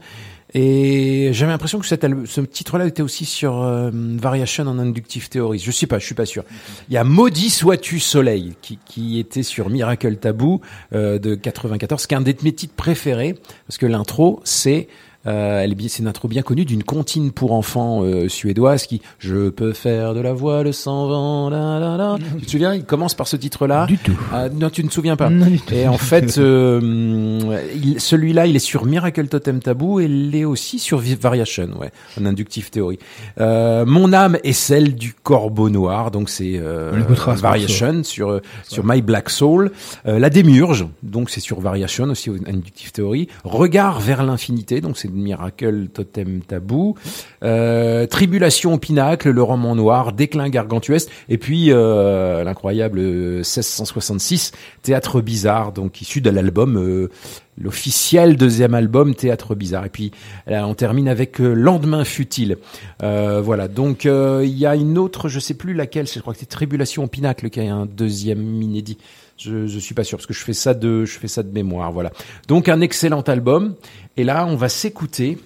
Et j'avais l'impression que ce titre-là était aussi sur euh, Variation on Inductive Theories. Je sais pas, je suis pas sûr. Il y a Maudit sois-tu soleil qui, qui était sur Miracle Taboo euh, de 94, qui est un de mes titres préférés parce que l'intro c'est elle est bien- c'est une intro bien connue d'une comptine pour enfants euh, suédoise qui je peux faire de la voile sans vent la la la. [LAUGHS] Tu te souviens Il commence par ce titre-là. Du tout. Ah, non, tu ne te souviens pas. Non, du tout. Et en fait, euh, il- celui-là, il est sur Miracle Totem Taboo et il est aussi sur Variation, ouais, en inductive théorie. Euh, Mon âme est celle du corbeau noir, donc c'est euh, Variation sur euh, sur My Black Soul. Euh, la démurge, donc c'est sur Variation aussi en inductive théorie. Regard vers l'infinité, donc c'est Miracle Totem Taboo. Euh, Tribulation au pinacle, le roman noir, déclin gargantuesque, et puis euh, l'incroyable euh, 1666, Théâtre bizarre, donc issu de l'album, euh, l'officiel deuxième album Théâtre bizarre. Et puis là, on termine avec euh, Lendemain futile. Euh, voilà, donc euh, il y a une autre, je sais plus laquelle, je crois que c'est Tribulation au pinacle qui a un deuxième inédit. Je, je suis pas sûr parce que je fais ça de, je fais ça de mémoire. Voilà. Donc un excellent album. Et là, on va s'écouter.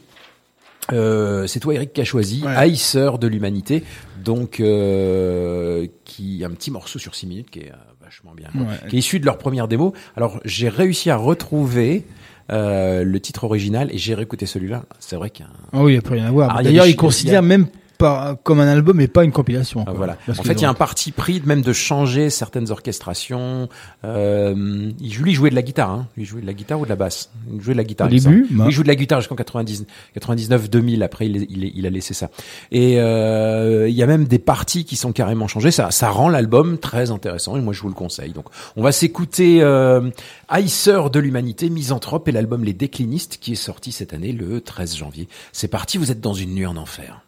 Euh, c'est toi Eric qui a choisi Ouais. Haïsseur de l'humanité, donc euh, qui un petit morceau sur 6 minutes qui est euh, vachement bien, quoi. Ouais. qui est issu de leur première démo. Alors j'ai réussi à retrouver euh, le titre original et j'ai réécouté celui-là. C'est vrai qu'un Ah oui, il n'y a plus rien à voir. Ah, il y a D'ailleurs, il considère y a- même pas comme un album et pas une compilation. Ah, voilà. Parce En fait, il y a un parti pris de même de changer certaines orchestrations. Euh, il, lui jouait de la guitare. Hein. Il jouait de la guitare ou de la basse. Il jouait de la guitare. Au il début, bah. Il joue de la guitare jusqu'en 90, 99, 2000. Après, il, il, il a laissé ça. Et euh, il y a même des parties qui sont carrément changées. Ça, ça rend l'album très intéressant. Et moi, je vous le conseille. Donc, on va s'écouter euh, Haïsseur de l'humanité, Misanthrope et l'album Les Déclinistes qui est sorti cette année le 13 janvier. C'est parti. Vous êtes dans une nuit en enfer.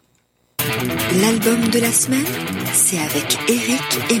L'album de la semaine, c'est avec Eric et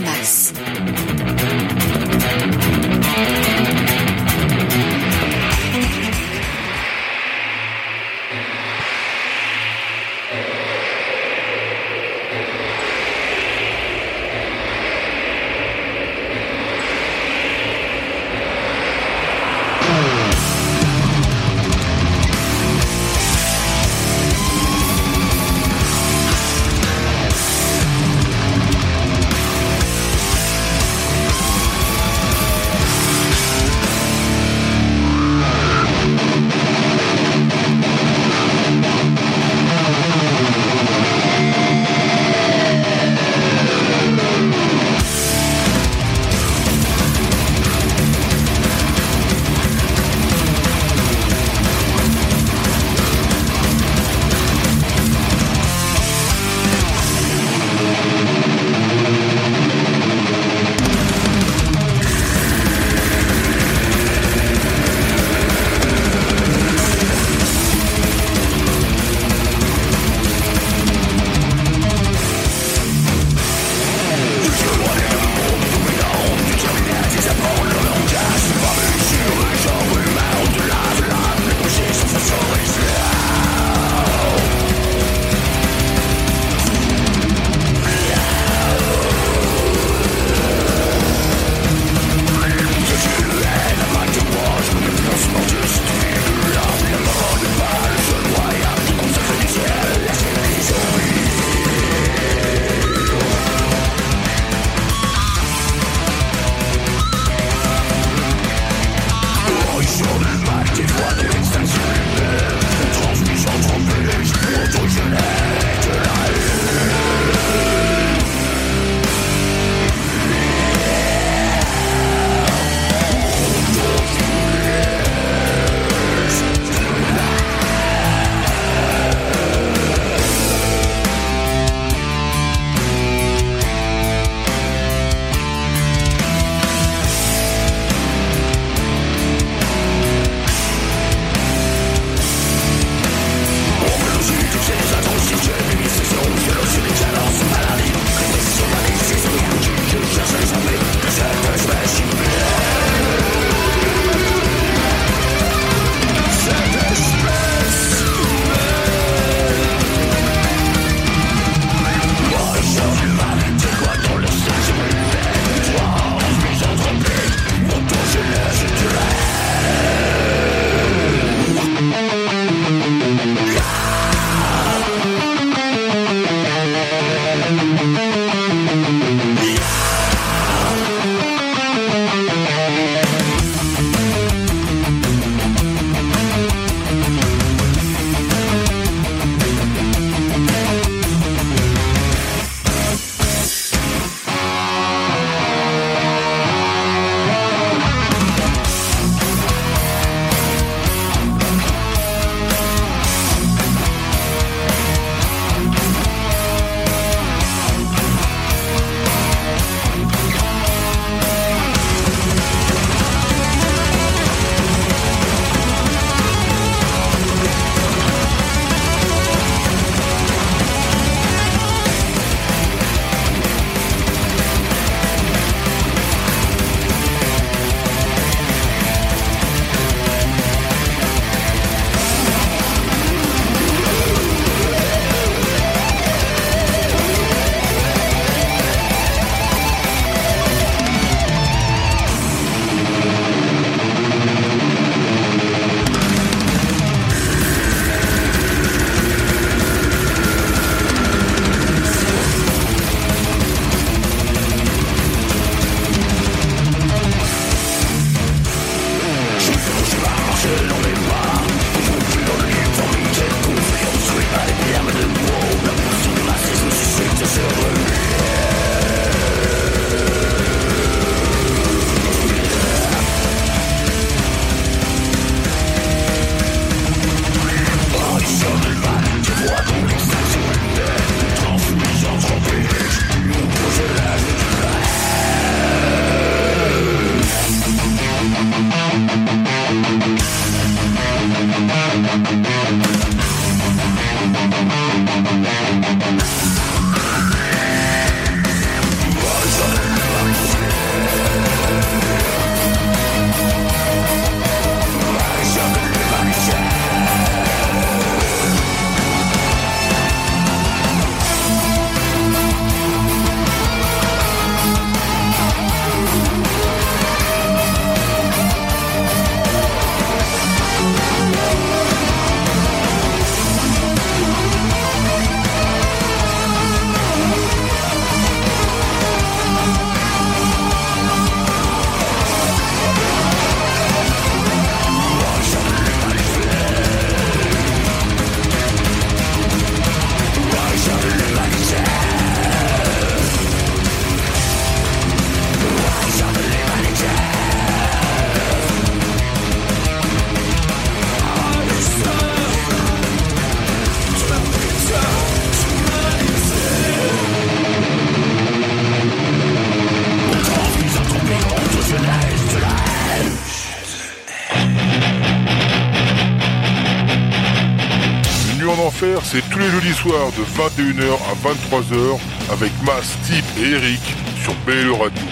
soirs de 21h à 23h avec Mas, Steve et Eric sur BLE Radio.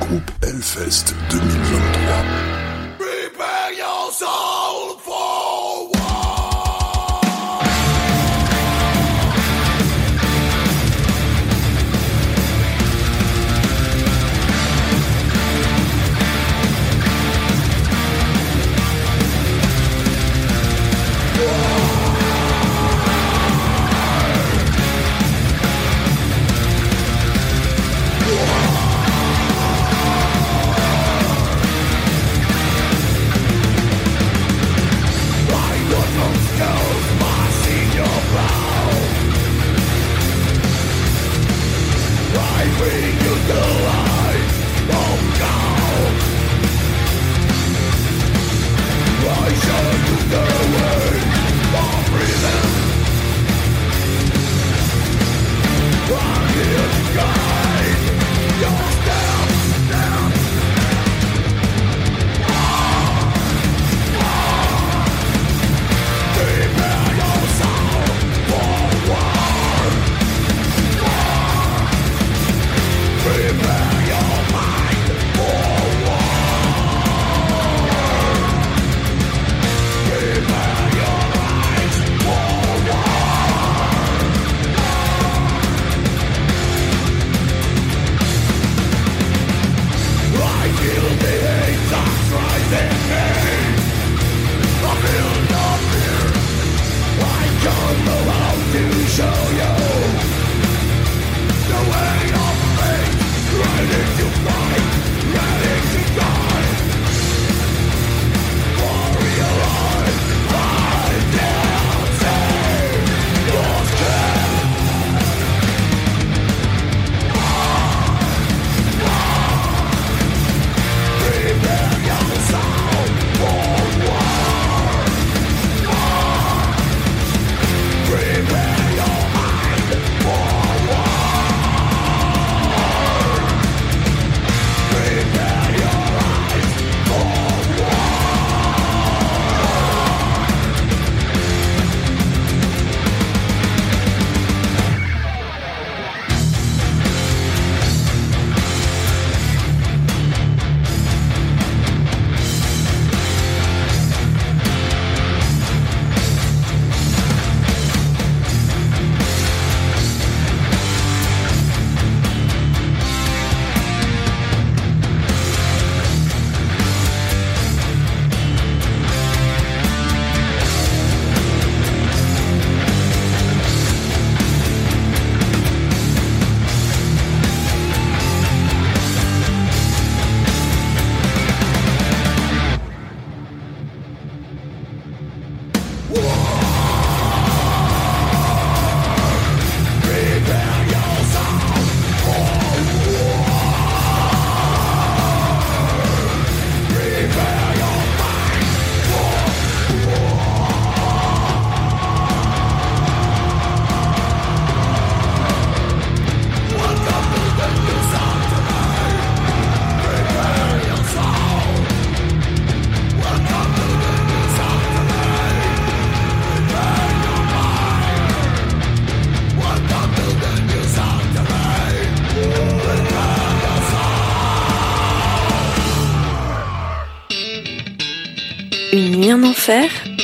Groupe Hellfest 2023. God.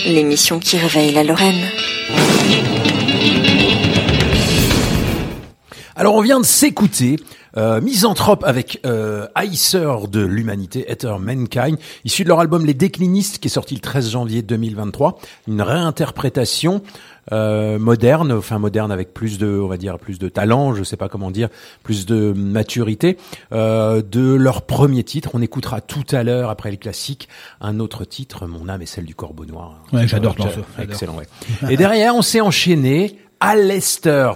L'émission qui réveille la Lorraine. Alors on vient de s'écouter euh, Misanthrope avec euh, Haïsseur de l'humanité, Ether Mankind, issu de leur album Les Déclinistes qui est sorti le 13 janvier 2023, une réinterprétation euh, moderne, enfin moderne avec plus de, on va dire plus de talent, je sais pas comment dire, plus de maturité euh, de leur premier titre. On écoutera tout à l'heure après les classiques un autre titre, Mon âme est celle du Corbeau Noir. Ouais, j'adore ce. Excellent, ouais. Et derrière, on s'est enchaîné à Leicester.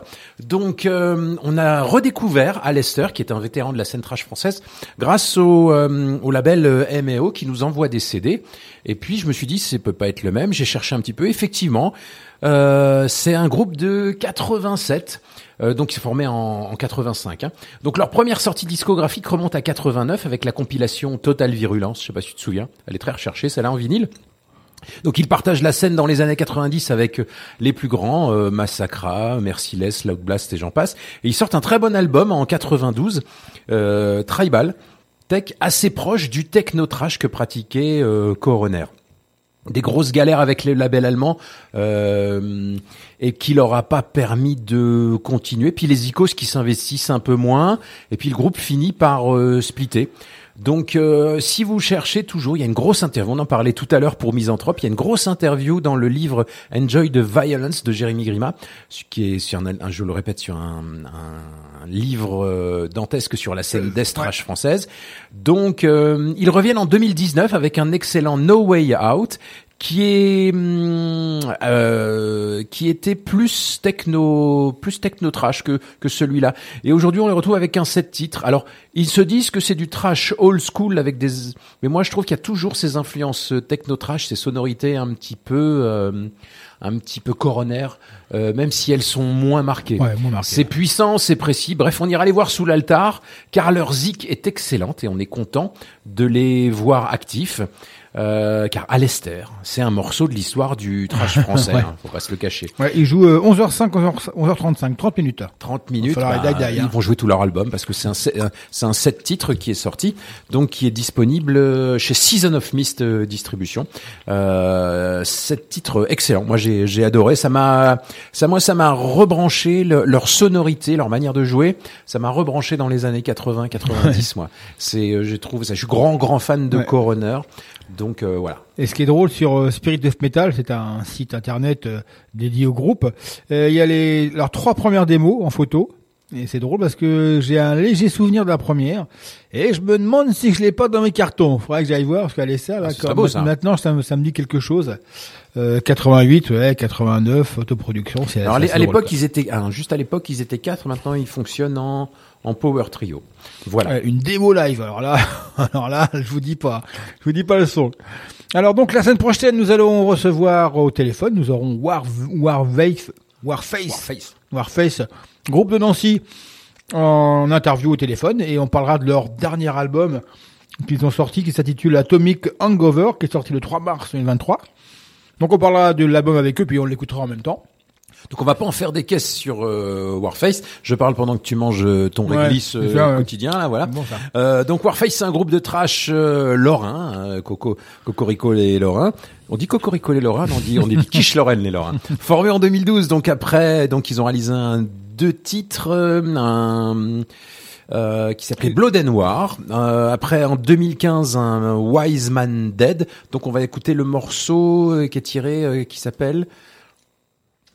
Donc, euh, on a redécouvert à Leicester, qui est un vétéran de la scène trash française, grâce au, euh, au label euh, M&O qui nous envoie des CD. Et puis, je me suis dit, ça peut pas être le même. J'ai cherché un petit peu. Effectivement, euh, c'est un groupe de 87. Euh, donc, ils sont formés en, en 85. hein. Donc, leur première sortie discographique remonte à 89 avec la compilation Total Virulence. Je sais pas si tu te souviens. Elle est très recherchée, celle-là en vinyle. Donc ils partagent la scène dans les années 90 avec euh, les plus grands, euh, Massacra, Merciless, Loud Blast et j'en passe. Et ils sortent un très bon album en 92, euh, Tribal, tech assez proche du techno trash que pratiquait euh, Coroner. Des grosses galères avec les labels allemands euh, et qui leur a pas permis de continuer. Puis les icos qui s'investissent un peu moins et puis le groupe finit par euh, splitter. Donc, euh, si vous cherchez toujours, il y a une grosse interview. On en parlait tout à l'heure pour Misanthrope. Il y a une grosse interview dans le livre Enjoy the Violence de Jérémy Grima, ce qui est sur un, un- je le répète, sur un, un livre euh, dantesque sur la scène death trash française. Donc, euh, ils reviennent en 2019 avec un excellent No Way Out qui est hum, euh, qui était plus techno plus techno trash que que celui-là. Et aujourd'hui on les retrouve avec un set titres. Alors ils se disent que c'est du trash old school avec des mais moi je trouve qu'il y a toujours ces influences techno trash ces sonorités un petit peu euh, un petit peu coroner euh, même si elles sont moins marquées. Ouais, moins marquées, c'est puissant c'est précis. Bref on ira les voir sous l'altar car leur zik est excellente et on est content de les voir actifs euh, car Alester, c'est un morceau de l'histoire du trash [LAUGHS] français, Ouais. hein, faut pas se le cacher. Ouais, ils jouent euh, 11h05, 11h, 11h35, 30 minutes. 30 minutes, bah, die, die, ils hein. vont jouer tout leur album parce que c'est un, c'est un set titre qui est sorti, donc qui est disponible euh, chez Season of Mist euh, Distribution. Euh, set titre excellent, moi j'ai j'ai adoré, ça m'a ça moi ça m'a rebranché le- leur sonorité, leur manière de jouer, ça m'a rebranché dans les années 80 90 moi. C'est euh, je trouve ça je suis grand grand fan de Ouais. Coroner. Donc euh, voilà. Et ce qui est drôle sur euh, Spirit Death Metal, c'est un site internet euh, dédié au groupe. euh, Il y a les, leurs trois premières démos en photo. Et c'est drôle parce que j'ai un léger souvenir de la première. Et je me demande si je l'ai pas dans mes cartons. Faudrait que j'aille voir parce qu'elle est ça, là, Ah, beau, ça. maintenant, ça, me- ça me dit quelque chose. Euh, 88, ouais, 89, autoproduction. Alors à l'époque ils étaient ah, juste à l'époque ils étaient quatre, maintenant ils fonctionnent en en power trio. Voilà. Ouais, une démo live. Alors là, [LAUGHS] alors là, je vous dis pas, je vous dis pas le son. Alors donc la semaine prochaine, nous allons recevoir au téléphone, nous aurons War Warface, Warface, Warface, groupe de Nancy, en interview au téléphone et on parlera de leur dernier album qu'ils ont sorti qui s'intitule Atomic Hangover, qui est sorti le 3 mars 2023. Donc on parlera de l'album avec eux puis on l'écoutera en même temps. Donc on va pas en faire des caisses sur euh, Warface. Je parle pendant que tu manges euh, ton Ouais, réglisse euh, c'est ça, ouais. quotidien là, voilà. Bon. Euh, donc Warface c'est un groupe de trash euh, lorrain, euh, Coco, Cocorico les Lorrains. On dit Cocorico les Lorrains, non, on dit on dit quiche Lorraine les Lorrains. [LAUGHS] Formé en 2012, donc après, donc ils ont réalisé un deux titres, un euh, qui s'appelait Blood and War. Euh, après, en 2015, un Wise Man Dead. Donc, on va écouter le morceau qui est tiré, euh, qui s'appelle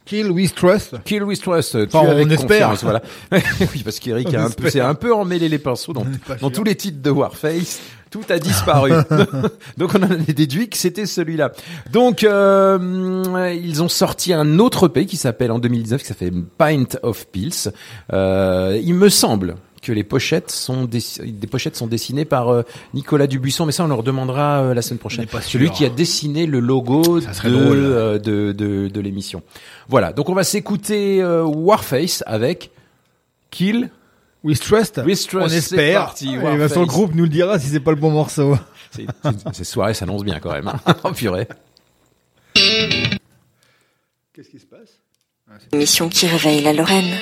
Kill with Trust. Kill with Trust. Enfin, on espère. voilà. [LAUGHS] oui, parce qu'Eric a un peu, c'est un peu emmêlé les pinceaux dans, dans tous les titres de Warface. Tout a disparu. [LAUGHS] Donc on en a déduit que c'était celui-là. Donc euh, ils ont sorti un autre EP qui s'appelle en 2019 qui s'appelle Pint of Pills. Euh, il me semble que les pochettes sont des pochettes sont dessinées par euh, Nicolas Dubuisson, mais ça on leur demandera euh, la semaine prochaine. pas Celui qui a dessiné le logo de, drôle. euh, de, de, de l'émission. Voilà, donc on va s'écouter euh, Warface avec Kill. With Trust. With Trust, on espère. parti, Et Warface. Vincent, le groupe nous le dira si c'est pas le bon morceau. Ces soirées s'annoncent bien quand même. hein. [LAUGHS] oh purée. Qu'est-ce qui se passe? Émission qui réveille la Lorraine.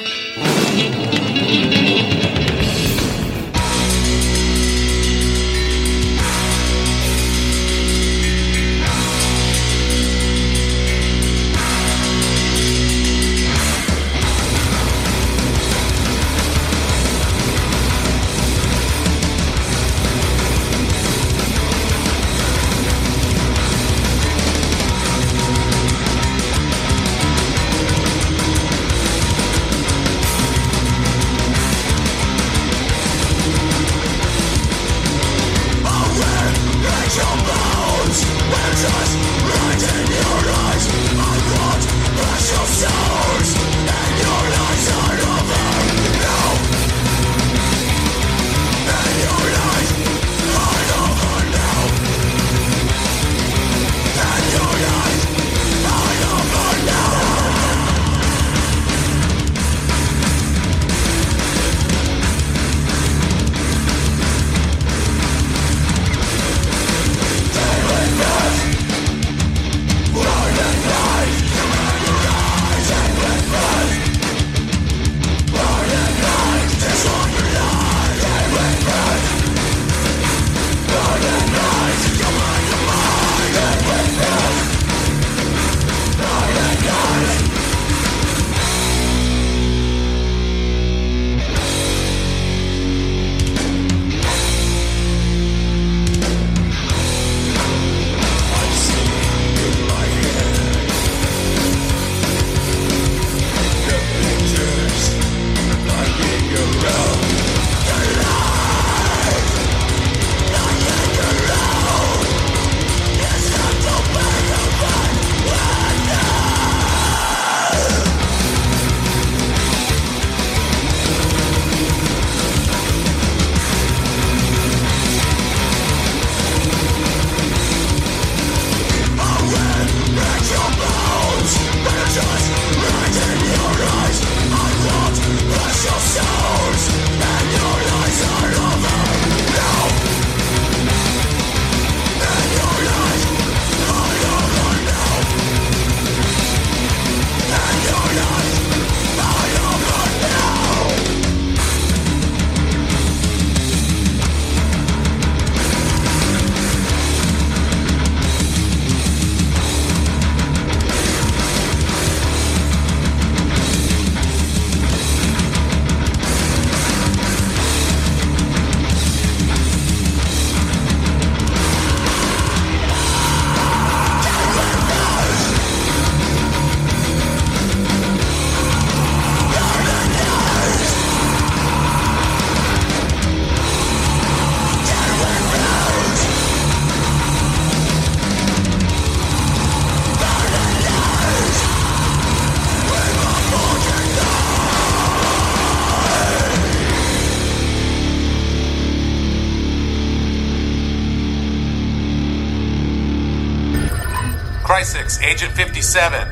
Agent 57.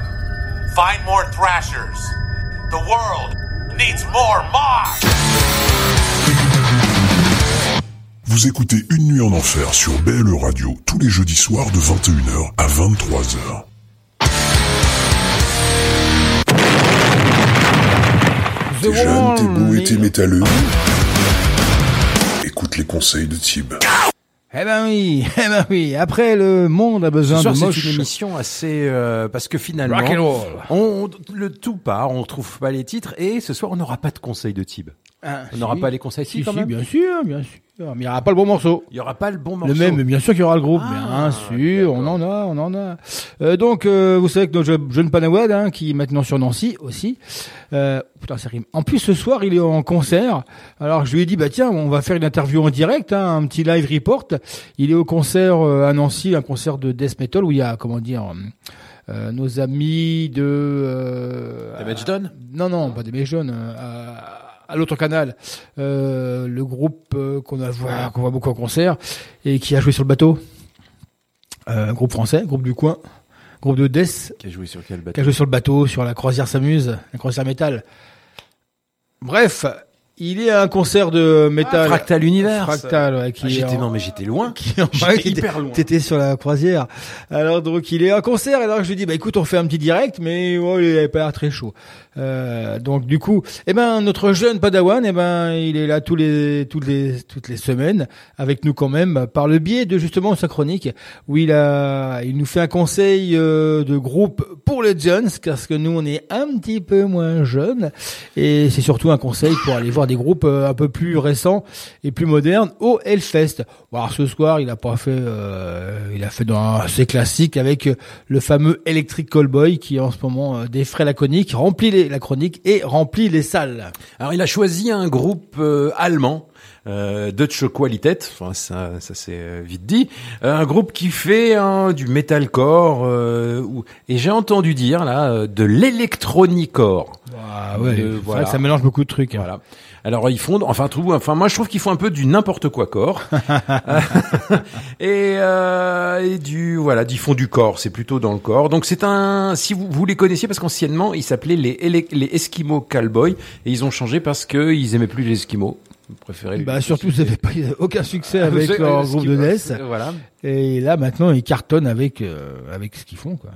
Find more Thrashers. The world needs more Mars! Vous écoutez Une nuit en enfer sur BLE Radio tous les jeudis soirs de 21h à 23h. The T'es jeune, t'es beau et t'es métalleux. Écoute les conseils de Tib. Eh ben oui, [LAUGHS] eh ben oui. Après, le monde a Ce besoin soir, de c'est une émission assez euh, parce que finalement, Rock and roll. on, on- le tout part, on trouve pas les titres et ce soir on n'aura pas de conseils de Tib. Ah, On n'aura si. pas les conseils Si, si, quand si, même. bien sûr, bien sûr. Mais il n'y aura pas le bon morceau. Il y aura pas le bon morceau. Le même, bien sûr qu'il y aura le groupe, Ah, bien sûr, on en a, on en a. Euh, donc, euh, vous savez que notre je- jeune Panawad, hein, qui est maintenant sur Nancy aussi, euh, putain, ça rime. En plus, ce soir, il est en concert. Alors, je lui ai dit, bah tiens, on va faire une interview en direct, hein, un petit live report. Il est au concert euh, à Nancy, un concert de death metal où il y a, comment dire, euh, nos amis de... Euh, Damage Done Non, non, pas des euh, à, l'autre canal, euh, le groupe euh, qu'on a voit, qu'on voit beaucoup en concert et qui a joué sur le bateau. Euh, groupe français, groupe du coin, groupe de Death, Qui a joué sur quel qui bateau a joué sur le bateau, sur la croisière s'amuse, la croisière métal. Bref, il est à un concert de métal. Ah, Fractal Universe. Fractal, ouais, qui Ah, j'étais en- non mais j'étais loin. qui en- J'étais ouais, hyper loin. T'étais sur la croisière. Alors donc il est à concert. Et alors je lui dis bah écoute on fait un petit direct, mais oh, il avait pas l'air très chaud. Euh, donc du coup, eh ben notre jeune Padawan, eh ben il est là tous les toutes les toutes les semaines avec nous quand même par le biais de justement sa chronique où il a il nous fait un conseil euh, de groupe pour les jeunes parce que nous on est un petit peu moins jeunes et c'est surtout un conseil pour aller voir des groupes euh, un peu plus récents et plus modernes au Hellfest. Bon, alors ce soir, il a pas fait, euh, il a fait dans assez classique avec euh, le fameux Electric Callboy qui en ce moment euh, défraie la chronique, remplit les, la chronique et remplit les salles. Alors il a choisi un groupe euh, allemand. Euh, Deutsche Qualität, enfin ça, ça c'est vite dit, Euh, un groupe qui fait hein, du metalcore euh, et j'ai entendu dire là de l'électronicore. Ah ouais, voilà. ça mélange beaucoup de trucs. hein. Voilà. Alors ils font, enfin tout, enfin moi je trouve qu'ils font un peu du n'importe quoi corps [LAUGHS] [LAUGHS] et, euh, et du voilà, ils font du corps, c'est plutôt dans le corps. Donc c'est un, si vous, vous les connaissiez parce qu'anciennement ils s'appelaient les les Eskimo Cowboy et ils ont changé parce que ils aimaient plus les Eskimos. Ils les- Bah surtout, ça fait pas aucun succès [LAUGHS] avec leur euh, groupe de death. c'est- Voilà. Et là maintenant, ils cartonnent avec euh, avec ce qu'ils font quoi.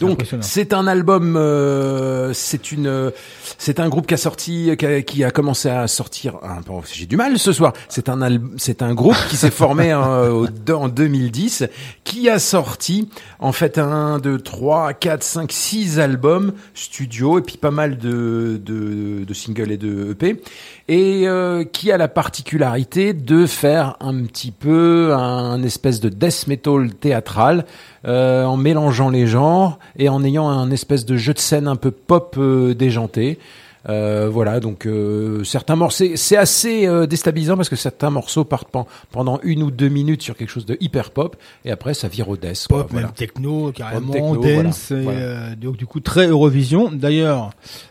Donc c'est un album, euh, c'est une, euh, c'est un groupe qui a sorti, qui a, qui a commencé à sortir. bon, J'ai du mal ce soir. C'est un, c'est un groupe qui s'est formé [LAUGHS] au- en 2010, qui a sorti en fait un, deux, trois, quatre, cinq, six albums studio et puis pas mal de, de, de singles et de EP et euh, qui a la particularité de faire un petit peu un espèce de death metal théâtral euh, en mélangeant les genres et en ayant un espèce de jeu de scène un peu pop euh, déjanté. Euh, voilà, donc euh, certains morceaux, c'est- assez euh, déstabilisant parce que certains morceaux partent pen- pendant une ou deux minutes sur quelque chose de hyper pop et après ça vire au death. quoi, Pop, voilà. même techno, carrément, techno, dance, voilà, et, voilà. euh, donc du coup très Eurovision. D'ailleurs,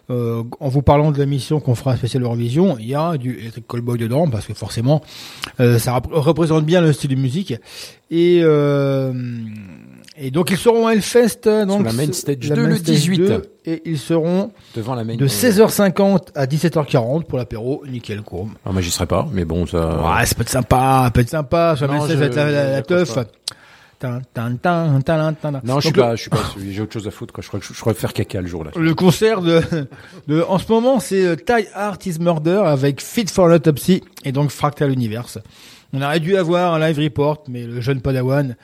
euh, en vous parlant de la mission qu'on fera spéciale Eurovision, il y a du Electric Callboy dedans parce que forcément, euh, ça rep- représente bien le style de musique. Et euh, et donc ils seront à Hellfest donc la main ce- stage la 2 main le stage 18. 2, et ils seront devant la main. de 16h50 à 17h40 pour l'apéro, nickel courbe. Ah, moi j'y serai pas, mais bon ça. Ouais, ça peut être sympa, ça peut être sympa, sur la main stage, je- ça va être la, la, la je teuf. pas. Tan, tan, tan, tan, tan. Non, je suis Donc, le- pas, je suis pas. J'ai autre chose à foutre. Quoi. Je crois que je, je crois faire caca le jour là. Le concert de, de en ce moment, c'est euh, Thai Art is Murder avec Fit for l'Autopsy et donc Fractal Universe. On aurait dû avoir un live report, mais le jeune Padawan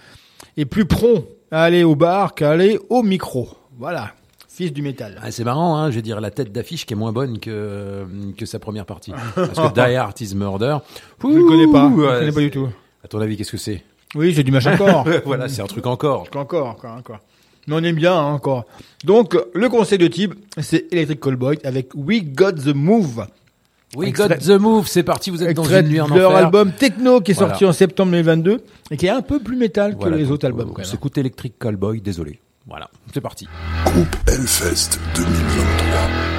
est plus prompt à aller au bar qu'à aller au micro. Voilà. Fils du métal. Ah, c'est marrant, hein, je veux dire, la tête d'affiche qui est moins bonne que, que sa première partie. Parce que Die Hard is Murder. Je ne connais pas. Je Ouais, connais pas du c'est- tout. À ton avis, qu'est-ce que c'est? Oui, j'ai du machin encore. [LAUGHS] Voilà, c'est un truc encore. Encore, encore, encore. Mais on aime bien, hein, encore. Donc, le conseil de Tib, c'est Electric Callboy avec We Got the Move. We Extrait- got the move, c'est parti, vous êtes dans une nuit en leur enfer. album Techno qui est Voilà. sorti en septembre 2022 et qui est un peu plus métal Voilà, que les autres albums. On même. s'écoute Electric Callboy, désolé. Voilà, c'est parti. Groupe Hellfest 2023.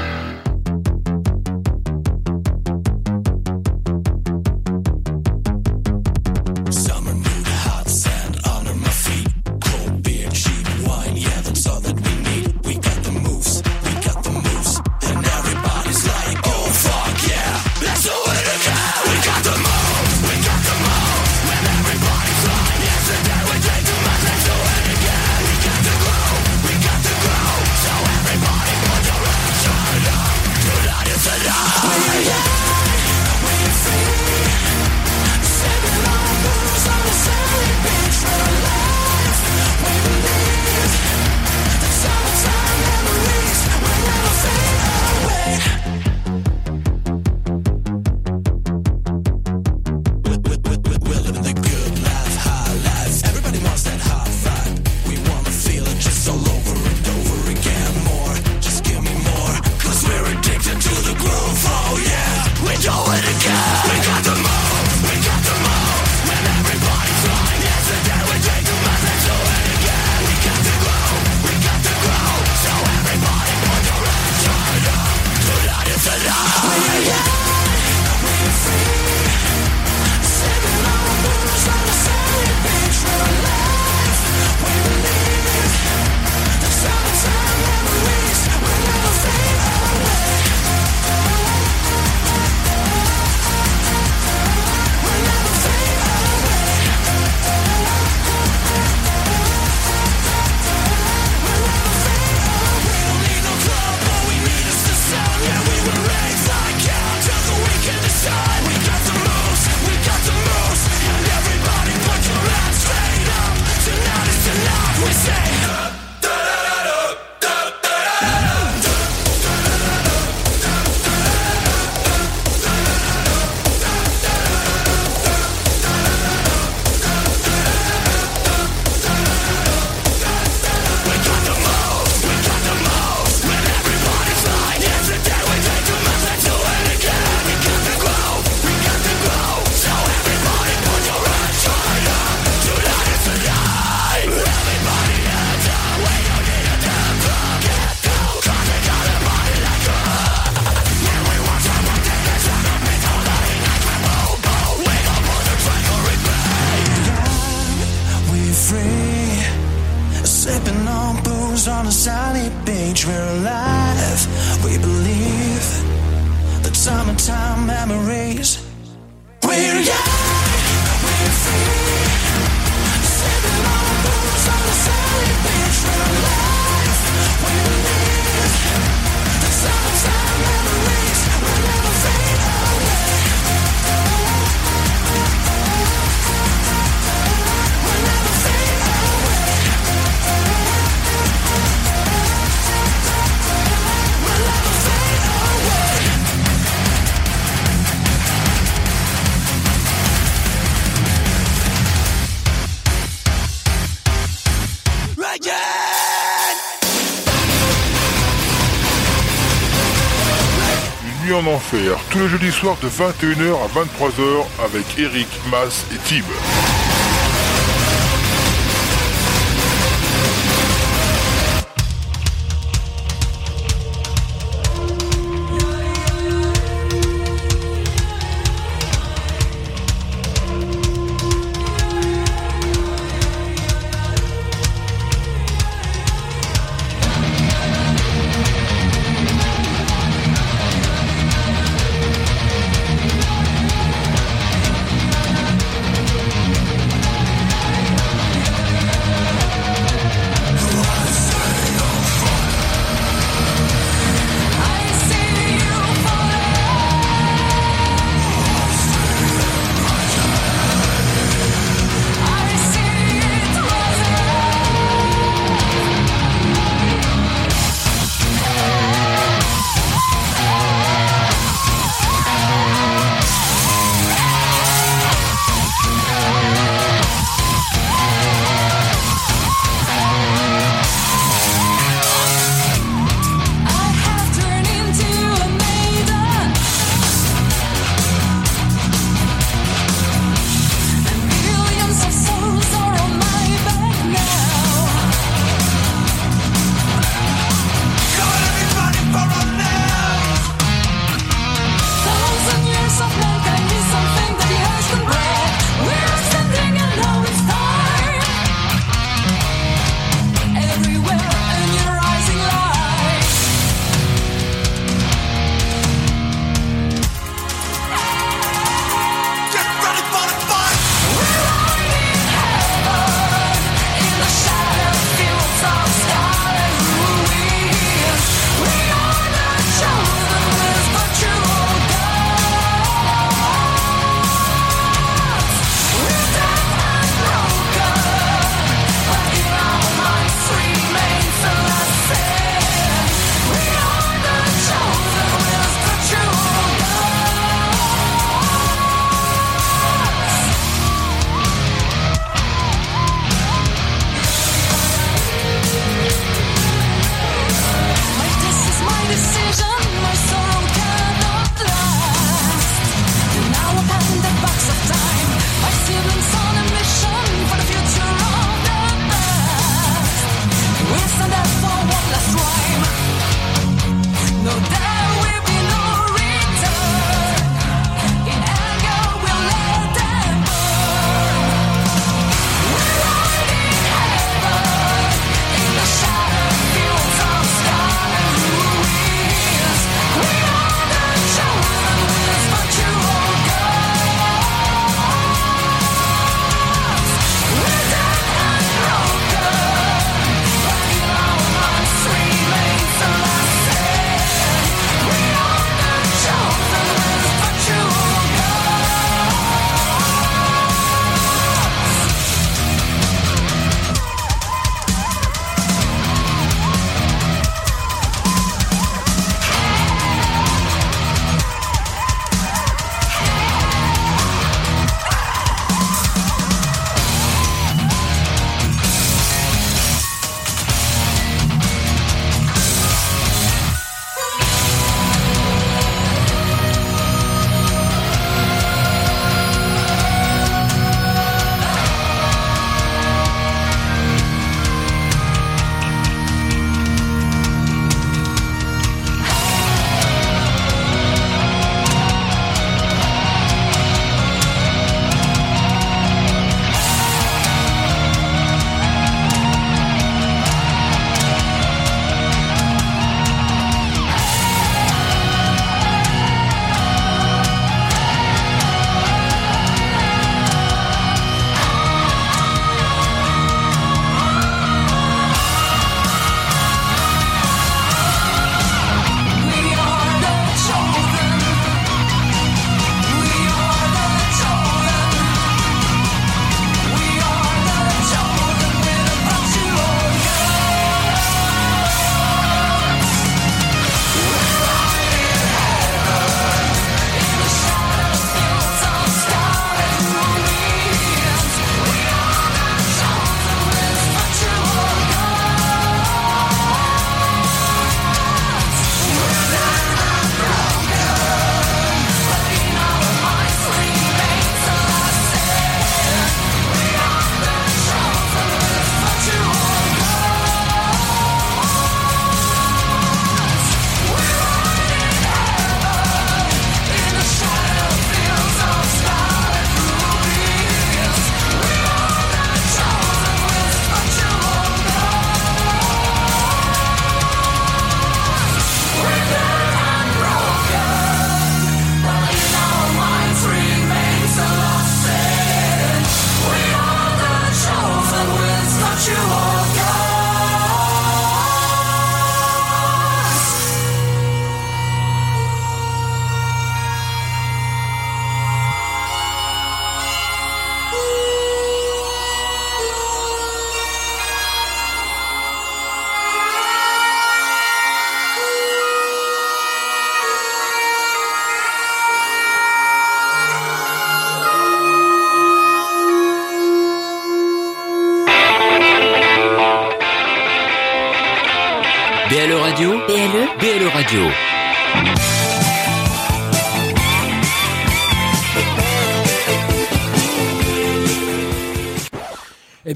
en enfer, tous les jeudis soirs de 21h à 23h avec Eric, Mas et Tib.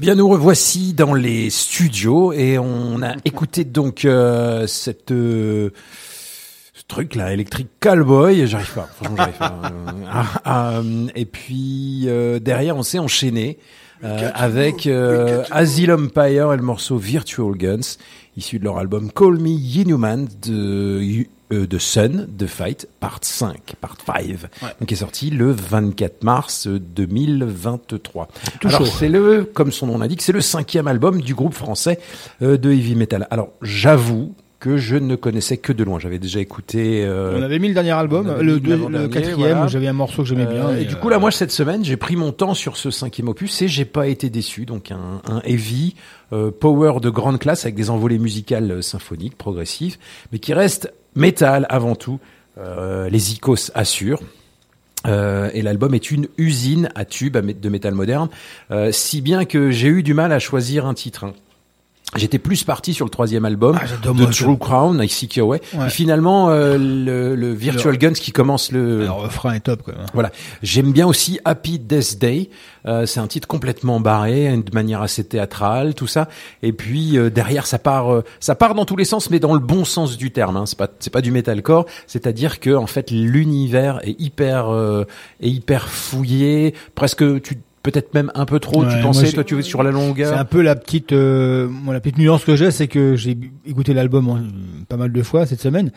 Bien, nous revoici dans les studios et on a écouté donc euh, cette euh, ce truc là, électrique cowboy. J'arrive pas. Franchement, j'arrive pas. Euh, [LAUGHS] ah, ah, et puis euh, derrière, on s'est enchaîné euh, avec euh, Asylum Empire et le morceau Virtual Guns, issu de leur album Call Me Inhuman de euh, de Sun, The Fight, part 5, part 5, donc qui est sorti le 24 mars 2023. Alors c'est le, comme son nom l'indique, c'est le cinquième album du groupe français euh, de heavy metal. Alors j'avoue que je ne connaissais que de loin. J'avais déjà écouté. euh, On avait mis le dernier album, le, deux- quatrième, voilà. où j'avais un morceau que j'aimais bien. euh, et mais, du euh, coup là, moi cette semaine, j'ai pris mon temps sur ce cinquième opus et j'ai pas été déçu. Donc un, un heavy euh, power de grande classe avec des envolées musicales euh, symphoniques, progressives, mais qui reste métal avant tout. Euh, les icos assurent. Euh, et l'album est une usine à tubes de métal moderne, euh, si bien que j'ai eu du mal à choisir un titre. hein. J'étais plus parti sur le troisième album Ah, de True Crown, I Seek Your Way. Ouais. Et finalement, euh, le, le Virtual Guns qui commence le, Le refrain est top, quand même. voilà. J'aime bien aussi Happy Death Day. Euh, c'est un titre complètement barré, de manière assez théâtrale, tout ça. Et puis euh, derrière, ça part, euh, ça part dans tous les sens, mais dans le bon sens du terme. Hein. C'est pas, c'est pas du metalcore. C'est-à-dire que en fait, l'univers est hyper, euh, est hyper fouillé, presque. Tu peut-être même un peu trop. Ouais, tu pensais, toi, tu veux sur la C'est longueur. un peu la petite, euh, la petite nuance que j'ai, c'est que j'ai écouté l'album pas mal de fois cette semaine,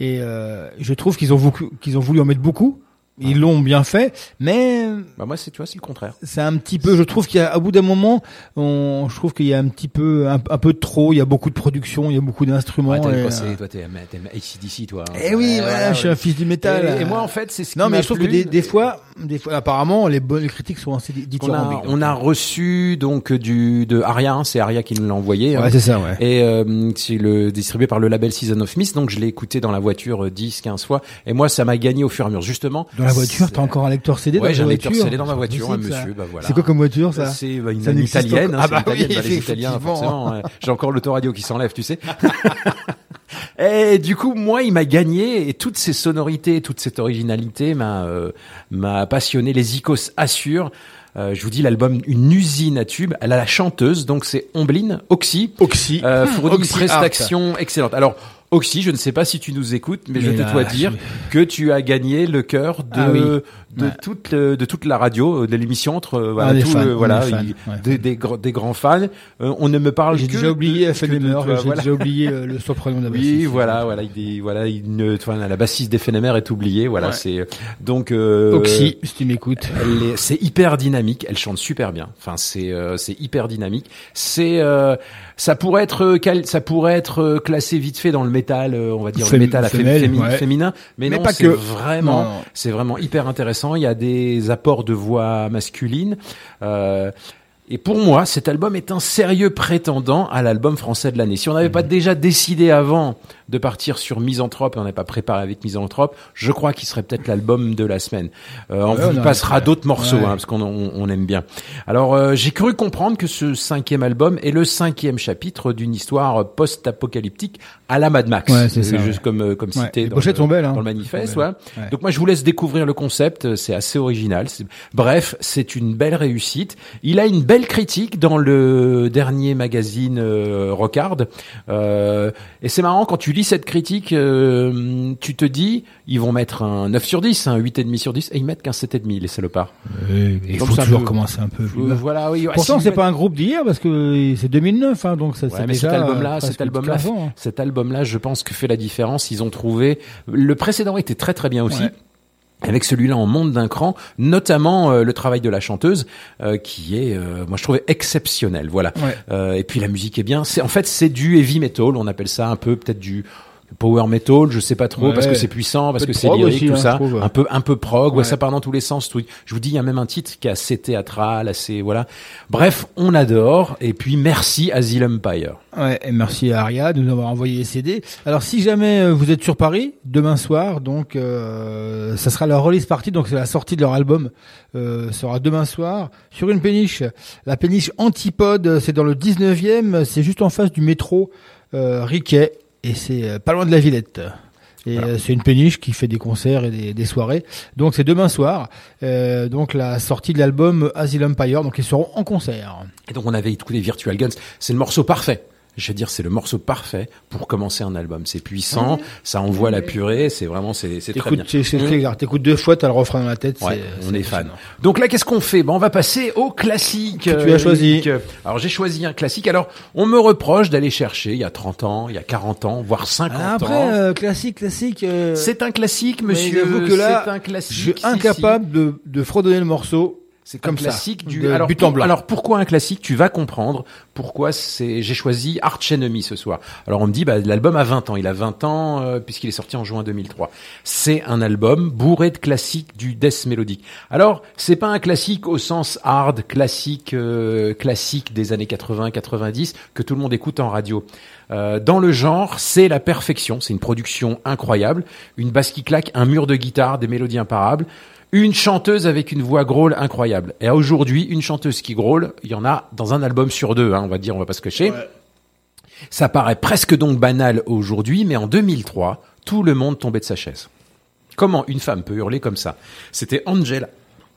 et euh, je trouve qu'ils ont, voulu- qu'ils ont voulu en mettre beaucoup. Ils l'ont bien fait, mais Bah moi, c'est tu vois, c'est le contraire. c'est un petit peu. Je trouve qu'il y a, à bout d'un moment, on, je trouve qu'il y a un petit peu, un, un peu de trop. Il y a beaucoup de production, il y a beaucoup d'instruments. Ouais, et, quoi, euh, toi, t'es ACDC, toi. hein. Eh oui, Ouais, voilà, je suis un fils du métal. Et, et moi, en fait, c'est ce qui non, mais m'a je trouve plu. que des, des fois, des fois, apparemment, les bonnes critiques sont assez di- On a, dithyrambiques. on a reçu donc du de Aria, hein, c'est Aria qui nous l'a envoyé. hein. Ouais, c'est ça, ouais. Et euh, c'est le distribué par le label Season of Mist, donc je l'ai écouté dans la voiture euh, 10, 15 fois. Et moi, ça m'a gagné au fur et à mesure, justement. Dans la voiture, C'est- t'as encore un lecteur CD Ouais, dans j'ai ta un lecteur voiture CD dans ma C'est voiture, ça. monsieur, bah voilà. C'est quoi comme voiture, ça? C'est bah, une, Ça une italienne, hein, Ah c'est bah une italienne, oui, bah, les Italiens, effectivement. forcément. ouais. J'ai encore l'autoradio qui s'enlève, tu sais. [LAUGHS] Et du coup, moi, il m'a gagné et toutes ces sonorités, toute cette originalité m'a euh, m'a passionné. Les Icos assurent. Euh, je vous dis l'album une usine à tubes. Elle a la chanteuse, donc c'est Ombline Oxy. Oxy. Euh, fournit une prestation excellente. Alors Oxy, je ne sais pas si tu nous écoutes, mais, je te dois je- dire que tu as gagné le cœur de Ah oui. de Ouais. toute le- de toute la radio, euh, de l'émission entre euh, voilà, Ah, des tout fans, le- on voilà, est fans, il- ouais. des, des, gr- des grands fans. Euh, on ne me parle J'ai déjà oublié toi, j'ai voilà. déjà oublié euh, le surprenant de la [LAUGHS] Oui, voilà, voilà, il est, voilà, il ne, enfin, la bassiste Phénomères est oubliée, voilà, Ouais. c'est donc euh, Oxy, si tu m'écoutes. elle est- c'est hyper dynamique, elle chante super bien. Enfin, c'est euh, c'est hyper dynamique. C'est euh, ça pourrait être ça pourrait être classé vite fait dans le métal, euh, on va dire le métal à féminin, ouais. féminin, mais, Mais non, pas que. vraiment c'est vraiment hyper intéressant. Il y a des apports de voix masculine. Euh, et pour moi, cet album est un sérieux prétendant à l'album français de l'année. Si on n'avait Mhm. pas déjà décidé avant de partir sur Misanthrope on n'avait pas préparé avec Misanthrope, je crois qu'il serait peut-être l'album de la semaine. Euh, on Ouais, vous passera d'autres morceaux Ouais. hein, parce qu'on on, on aime bien. Alors euh, j'ai cru comprendre que ce cinquième album est le cinquième chapitre d'une histoire post-apocalyptique à la Mad Max, Ouais, c'est ça, juste comme euh, comme cité les dans, le, sont belles, hein. dans le manifeste. Ouais. Donc moi je vous laisse découvrir le concept, c'est assez original. Bref, c'est une belle réussite. Il a une belle critique dans le dernier magazine euh, Rockard. Euh, et c'est marrant quand tu lis cette critique, euh, tu te dis ils vont mettre un 9 sur 10, un 8,5 sur 10 et ils mettent qu'un 7,5 les salopards. Il Donc faut ça toujours peut- commencer un peu plus Euh, bas. voilà, oui. Pourtant, si c'est pas un groupe d'hier parce que c'est 2009, hein, donc ça Ouais, mais déjà cet album-là, euh, cet album-là, 15 ans, hein. cet album-là, je pense que fait la différence. Ils ont trouvé le précédent était très très bien aussi. Ouais. Avec celui-là, on monte d'un cran, notamment euh, le travail de la chanteuse, euh, qui est, euh, moi je trouvais exceptionnel. Voilà. Ouais. Euh, et puis la musique est bien. C'est en fait c'est du heavy metal. On appelle ça un peu peut-être du power metal. Je sais pas trop Ouais. parce que c'est puissant, parce que c'est lyrique, aussi, tout hein, ça. trouve. Un peu un peu prog. Ouais. Ça part dans tous les sens. tout. Je vous dis, il y a même un titre qui est assez théâtral, assez voilà. Bref, on adore. Et puis merci Asylum Empire. Ouais, et merci à Aria de nous avoir envoyé les CD. Alors si jamais euh, vous êtes sur Paris demain soir, donc euh, ça sera leur release party, donc c'est la sortie de leur album euh, sera demain soir sur une péniche. La péniche Antipode, c'est dans le 19e, c'est juste en face du métro euh, Riquet. Et c'est euh, pas loin de la Villette. Et Voilà. euh, c'est une péniche qui fait des concerts et des, des soirées. Donc c'est demain soir. Euh, donc la sortie de l'album Asylum Empire. Donc ils seront en concert. Et donc on avait écouté Virtual Guns. C'est le morceau parfait. Je veux dire, c'est le morceau parfait pour commencer un album. C'est puissant, ça envoie la purée. C'est vraiment, c'est c'est très bien. C'est- Mmh. très clair. T'écoutes deux fois, t'as le refrain dans la tête. Ouais, on c'est est fan. Donc là, qu'est-ce qu'on fait? Ben, On va passer au classique. Que tu as euh, choisi. Alors j'ai choisi un classique. Alors on me reproche d'aller chercher il y a 30 ans, il y a 40 ans, voire 50 Ah, Après, ans. euh, classique, classique. euh, C'est un classique, monsieur. j'avoue que là, c'est un classique. je suis si, incapable de, de fredonner le morceau. C'est comme un classique ça, du alors, but en pour- blanc. alors pourquoi un classique? Tu vas comprendre pourquoi c'est j'ai choisi Arch Enemy ce soir. Alors on me dit bah l'album a 20 ans, il a 20 ans euh, puisqu'il est sorti en juin 2003. C'est un album bourré de classiques du death mélodique. Alors, c'est pas un classique au sens hard, classique euh, classique des années 80 90 que tout le monde écoute en radio. Euh, dans le genre, c'est la perfection, c'est une production incroyable, une basse qui claque, un mur de guitare, des mélodies imparables. Une chanteuse avec une voix grôle incroyable. Et aujourd'hui, une chanteuse qui grôle, il y en a dans un album sur deux, hein, on va dire, on va pas se cacher. Ça paraît presque donc banal aujourd'hui, mais en 2003, tout le monde tombait de sa chaise. Comment une femme peut hurler comme ça? C'était Angela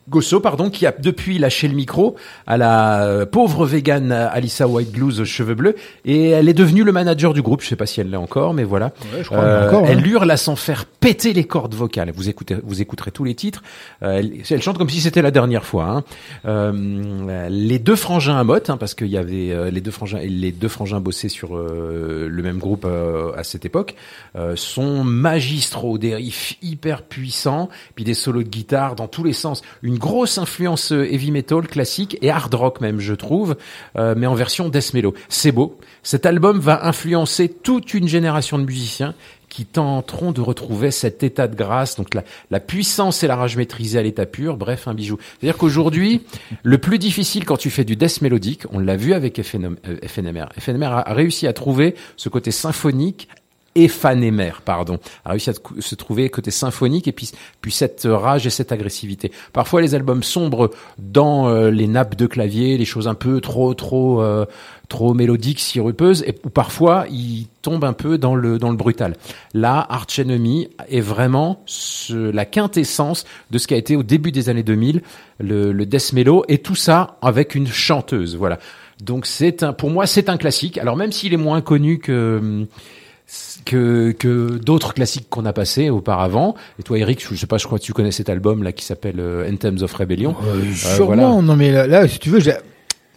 Gosso, pardon, qui a depuis lâché le micro à la euh, pauvre végane Alissa White Blues aux cheveux bleus, et elle est devenue le manager du groupe. Je sais pas si elle l'est encore, mais voilà. Ouais, je crois l'est encore, elle hein. hurle à s'en faire péter les cordes vocales. Vous écoutez, vous écouterez tous les titres. Euh, elle, elle chante comme si c'était la dernière fois. hein. Euh, les deux frangins à Motte, hein, parce qu'il y avait euh, les deux frangins, les deux frangins bossaient sur euh, le même groupe euh, à cette époque, euh, sont magistraux, des riffs hyper puissants, puis des solos de guitare dans tous les sens. Une grosse influence euh, heavy metal classique et hard rock même, je trouve, euh, mais en version death mellow. C'est beau. Cet album va influencer toute une génération de musiciens qui tenteront de retrouver cet état de grâce, donc la, puissance et la rage maîtrisée à l'état pur, bref, un bijou. C'est-à-dire qu'aujourd'hui, le plus difficile quand tu fais du death mélodique, on l'a vu avec FNM, euh, FNMR, FNMR a réussi à trouver ce côté symphonique et pardon, a réussi à se trouver côté symphonique et puis, puis cette rage et cette agressivité. Parfois les albums sombres dans euh, les nappes de clavier, les choses un peu trop trop euh, trop mélodiques, sirupeuses, et ou parfois ils tombent un peu dans le dans le brutal. Là, Arch Enemy est vraiment ce- la quintessence de ce qui a été au début des années 2000 le, le death mellow et tout ça avec une chanteuse. Voilà. Donc c'est un, pour moi c'est un classique. Alors même s'il est moins connu que hum, que, que d'autres classiques qu'on a passés auparavant. Et toi, Eric, je sais pas, je crois que tu connais cet album là qui s'appelle euh, Anthems of Rebellion. Euh, Sûrement, voilà. non mais là, là, si tu veux, j'ai-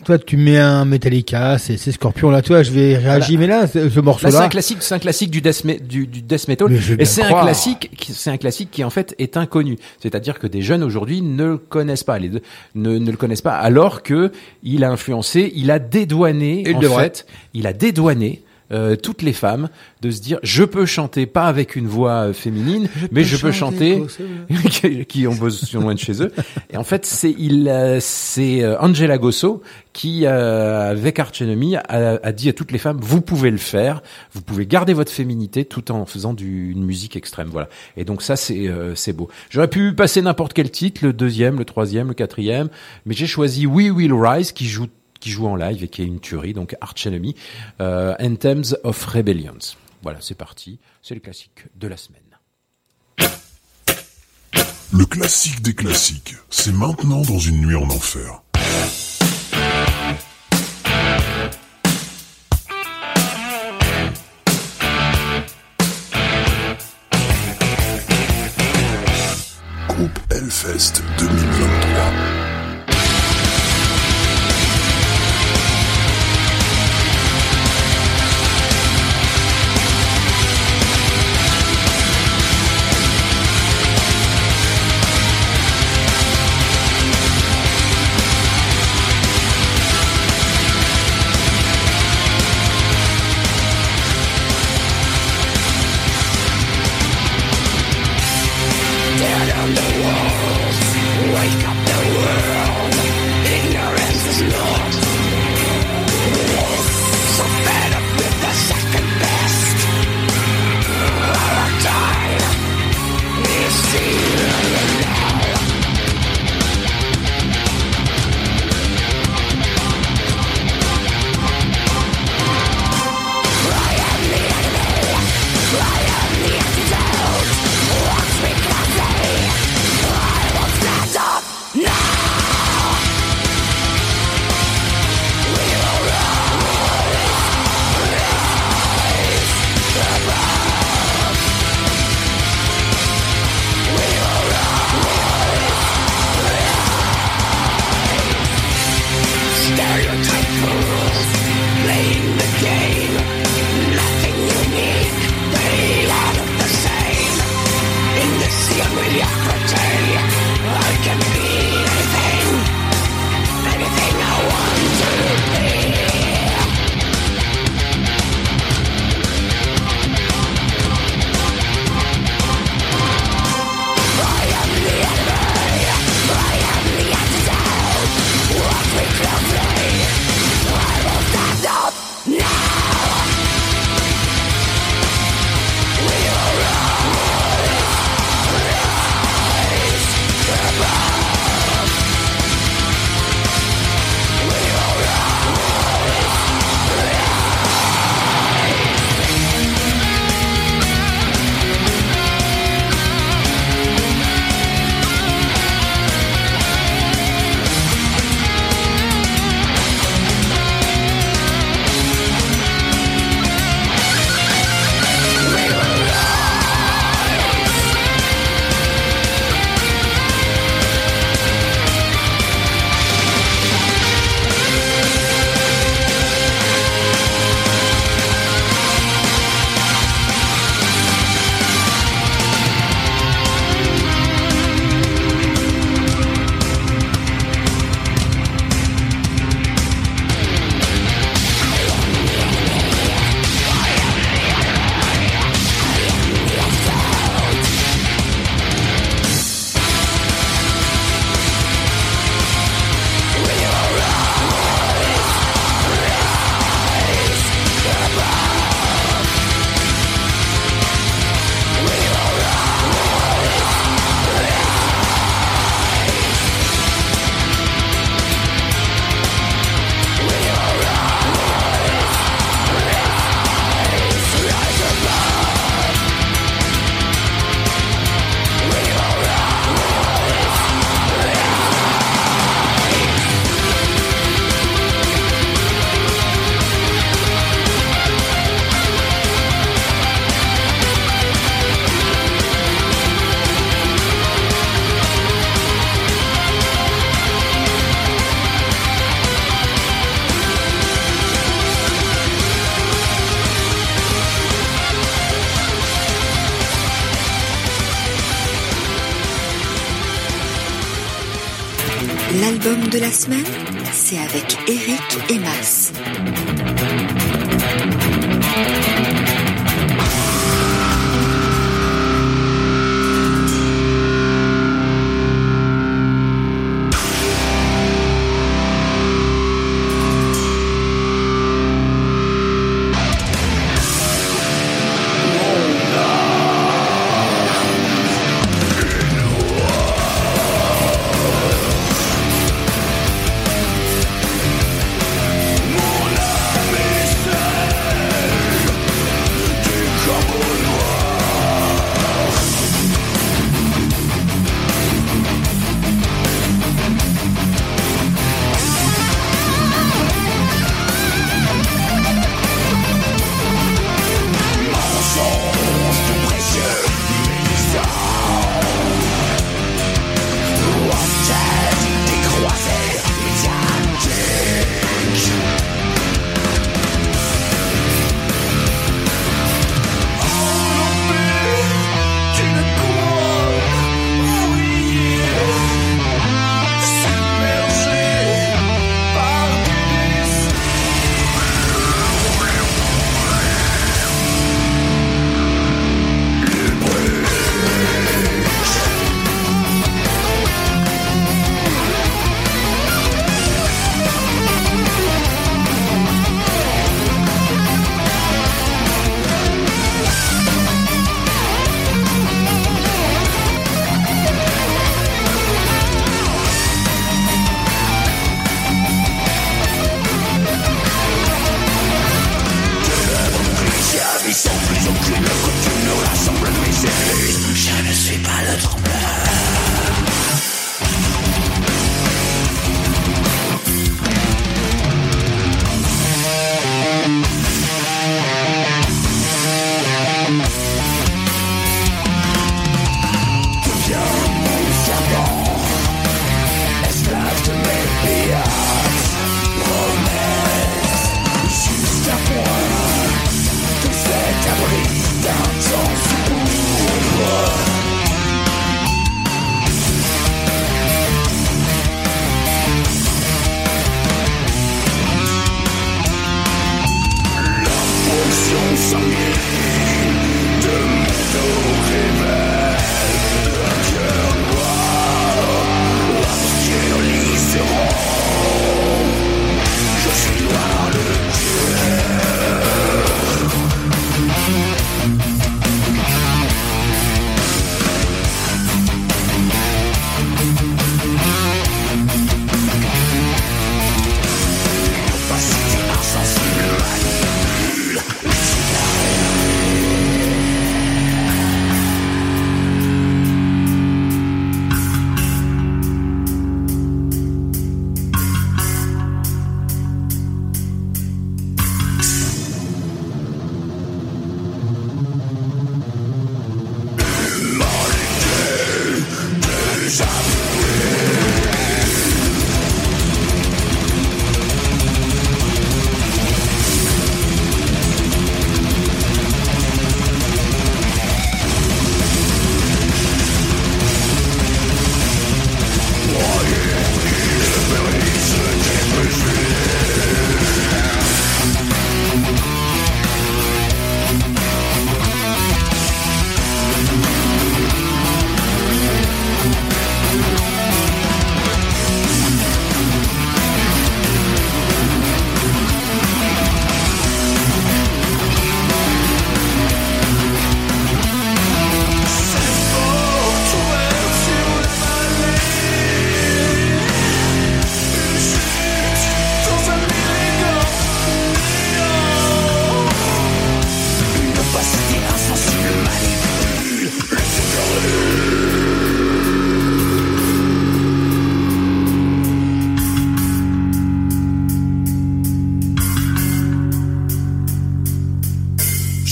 toi tu mets un Metallica, c'est c'est Scorpion là, toi je vais réagir, mais là c'est- ce Là, morceau c'est là, un classique, c'est un classique du death, du, du death metal, et c'est un classique, qui- c'est un classique qui en fait est inconnu. C'est-à-dire que des jeunes aujourd'hui ne le connaissent pas, les deux, ne, ne le connaissent pas, alors que il a influencé, il a dédouané, Il en fait, il a dédouané. Euh, toutes les femmes de se dire je peux chanter pas avec une voix euh, féminine mais je peux chanter [LAUGHS] qui, qui ont besoin loin de chez eux. Et en fait c'est il euh, c'est euh, Angela Gosso qui euh, avec Arch Enemy a, a dit à toutes les femmes vous pouvez le faire vous pouvez garder votre féminité tout en faisant du, une musique extrême voilà. Et donc ça c'est euh, c'est beau. J'aurais pu passer n'importe quel titre le deuxième le troisième le quatrième mais j'ai choisi We Will Rise qui joue qui joue en live et qui est une tuerie donc Arch Enemy euh, Anthems of Rebellions voilà c'est parti c'est le classique de la semaine Le classique des classiques, c'est maintenant dans une nuit en enfer. Groupe Hellfest 2023.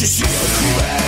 Just you cry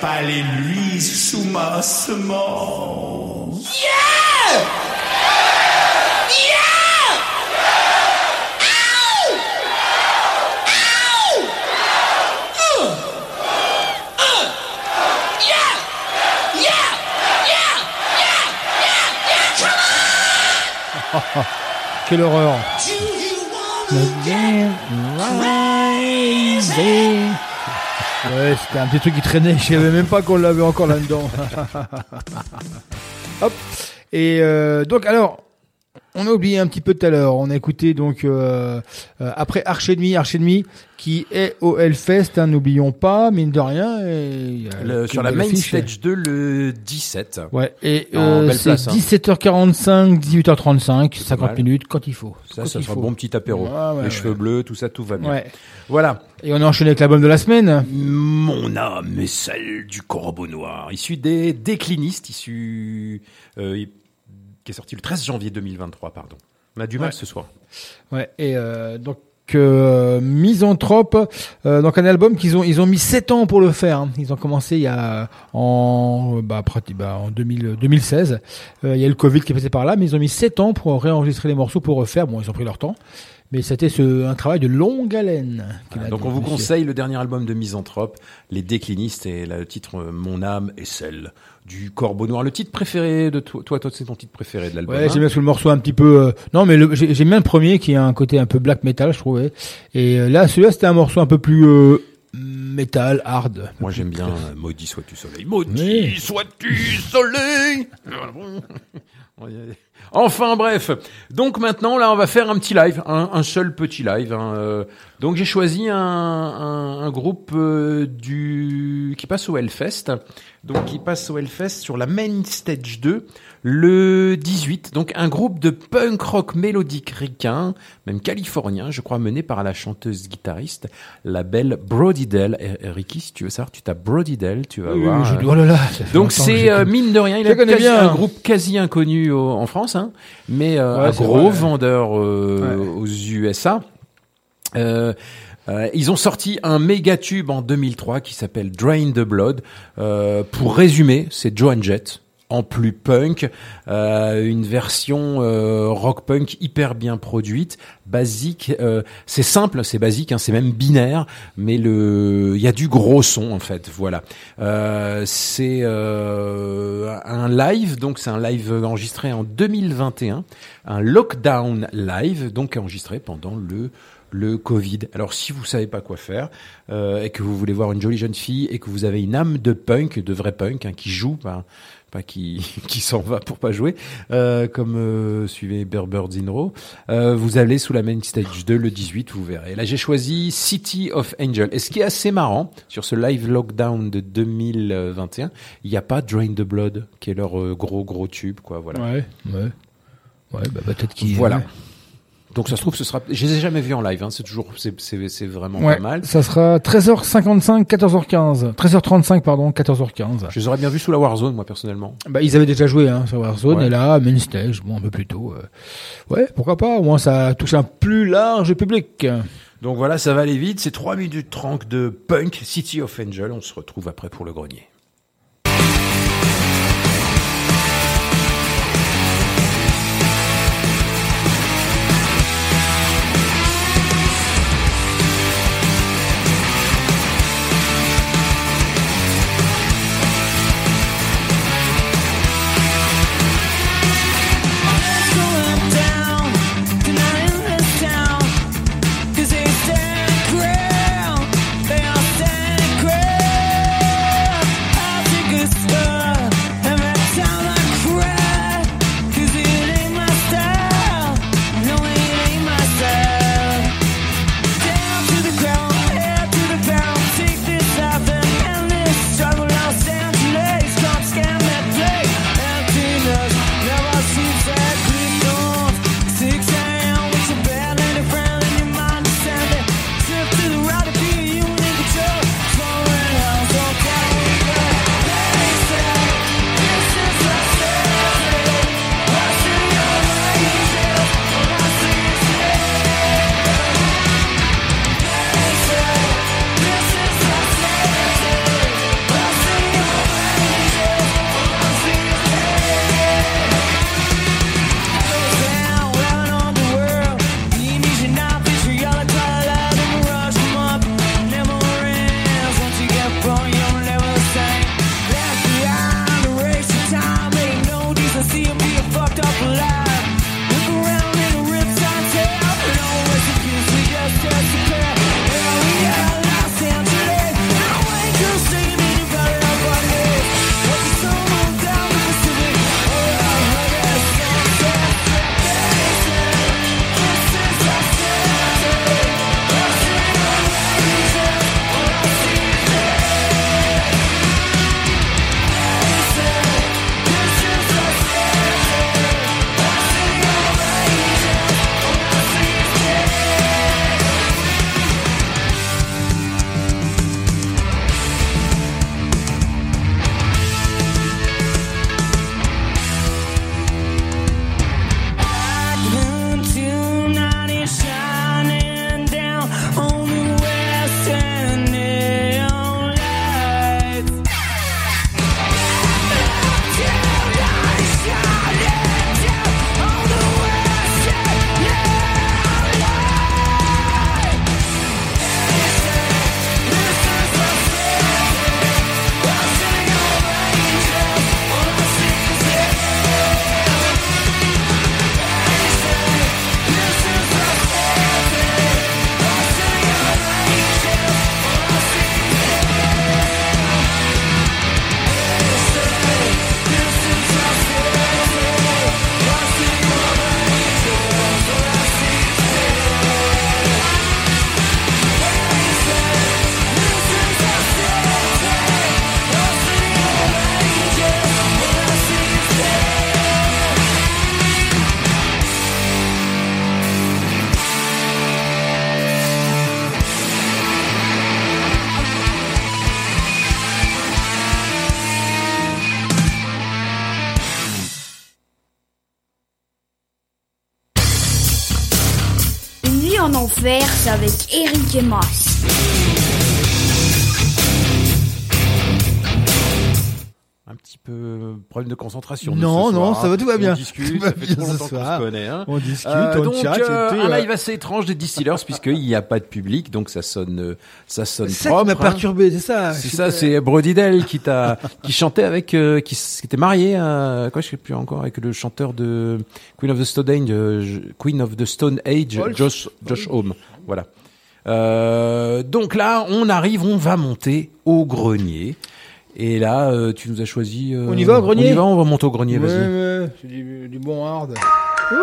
pas les sous ma semence. Yeah! [LAUGHS] Quelle horreur. Ouais, c'était un petit truc qui traînait. Je savais même pas qu'on l'avait encore là-dedans. [LAUGHS] Hop. Et euh, donc alors, on a oublié un petit peu tout à l'heure. On a écouté donc euh, euh, après Arch Enemy, Arch Enemy qui est au Hellfest. Hein, N'oublions pas, mine de rien. et a Le- sur la main affiche. stage 2 le 17. Ouais, et euh, c'est hein. 17h45, 18h35, 50 mal. minutes quand il faut. Ça, ça sera faut. bon petit apéro. Ouais, Les ouais. cheveux bleus, tout ça, tout va bien. Ouais. Voilà. Et on a enchaîné avec l'album de la semaine. Mon âme est celle du corbeau noir, issu des déclinistes, issu euh, qui est sorti le 13 janvier 2023, pardon. On a du mal Ouais. ce soir. Ouais, et euh, donc euh, Misanthrope, euh, donc un album qu'ils ont ils ont mis 7 ans pour le faire. hein. Ils ont commencé il y a en bah, bah, en 2000, 2016. Euh, il y a eu le Covid qui est passé par là, mais ils ont mis 7 ans pour réenregistrer les morceaux pour refaire. Bon, ils ont pris leur temps, mais c'était ce, un travail de longue haleine. Donc on vous monsieur. conseille le dernier album de Misanthrope, Les Déclinistes, et là, le titre euh, Mon âme est celle du corbeau noir. Le titre préféré de toi, toi, toi c'est ton titre préféré de l'album. Ouais, hein j'aime bien ce le morceau un petit peu. euh, Non, mais j'aime bien le premier qui a un côté un peu black metal, je trouvais. Et euh, là, celui-là, c'était un morceau un peu plus euh, metal, hard. Moi j'aime bien euh, Maudit sois-tu soleil. Maudit sois-tu soleil. [LAUGHS] Enfin bref, donc maintenant là on va faire un petit live, un, un seul petit live. hein, euh. Donc j'ai choisi un, un, un groupe euh, du qui passe au Hellfest, donc qui passe au Hellfest sur la main stage 2 le 18. Donc un groupe de punk rock mélodique ricain, même californien, je crois mené par la chanteuse guitariste, la belle Brody Dell. Et- et Ricky, si tu veux savoir, tu tapes Brody Dell, tu vas Oui, oui, voir. je- euh, oh là là, donc c'est euh, mine de rien, il Je a connais quasi- bien. un groupe quasi inconnu au- en France, hein, mais euh, Ouais, un gros vrai. vendeur euh, aux USA. Euh, euh, ils ont sorti un méga tube en 2003 qui s'appelle Drain the Blood. Euh, pour résumer, c'est Joan Jett en plus punk, euh, une version euh, rock punk hyper bien produite, basique. euh, c'est simple, c'est basique, hein, c'est même binaire, mais le, il y a du gros son en fait. Voilà. Euh, c'est un live, donc c'est un live enregistré en 2021, un lockdown live, donc enregistré pendant le le Covid. Alors si vous savez pas quoi faire euh, et que vous voulez voir une jolie jeune fille et que vous avez une âme de punk, de vrai punk, hein, qui joue, pas, pas qui [LAUGHS] qui s'en va pour pas jouer, euh, comme euh, suivez Berber Zinro, euh, vous allez sous la main stage 2 le 18, vous verrez. Là j'ai choisi City of Angel. Et ce qui est assez marrant sur ce live lockdown de 2021, il n'y a pas Drain the Blood qui est leur euh, gros gros tube quoi. Voilà. Ouais, ouais. Ouais, bah peut-être qu'il. Voilà. Donc ça se trouve ce sera. Je les ai jamais vus en live. Hein. C'est toujours c'est vraiment Ouais, pas mal. ça sera 13h55, 14h15. 13h35, pardon, 14h15. Je les aurais bien vus sous la Warzone, moi personnellement. Bah, ils avaient déjà joué hein, sur Warzone Ouais. et là, main stage, bon, un peu plus tôt. euh, Ouais, pourquoi pas, au moins ça touche un plus large public. Donc voilà, ça va aller vite. C'est 3 minutes 30 de punk City of Angel. On se retrouve après pour le grenier. Avec Eric et. Un petit peu problème de concentration. de Non, ce non, soir, ça va, tout va On bien. discute, Tout va ça fait bien trop ce longtemps qu'on soir. se connaît. Hein. On discute, Euh, on donc, euh, tout, un live assez étrange des Distillers puisqu'il n'y a pas de public, donc ça sonne, euh, ça sonne C'est ça propre. qui m'a hein. perturbé, c'est ça. C'est ça, c'est Brody Dell qui t'a, [LAUGHS] qui chantait avec, euh, qui, était marié à, quoi, je sais plus encore, avec le chanteur de Queen of the Stone Age, euh, Queen of the Stone Age. Josh, Josh Homme. Voilà. Euh, donc là, on arrive, on va monter au grenier. Et là, euh, tu nous as choisi. euh, On y va au grenier On y va, on va monter au grenier. Ouais, vas-y. ouais, c'est du, du bon hard. Ouais.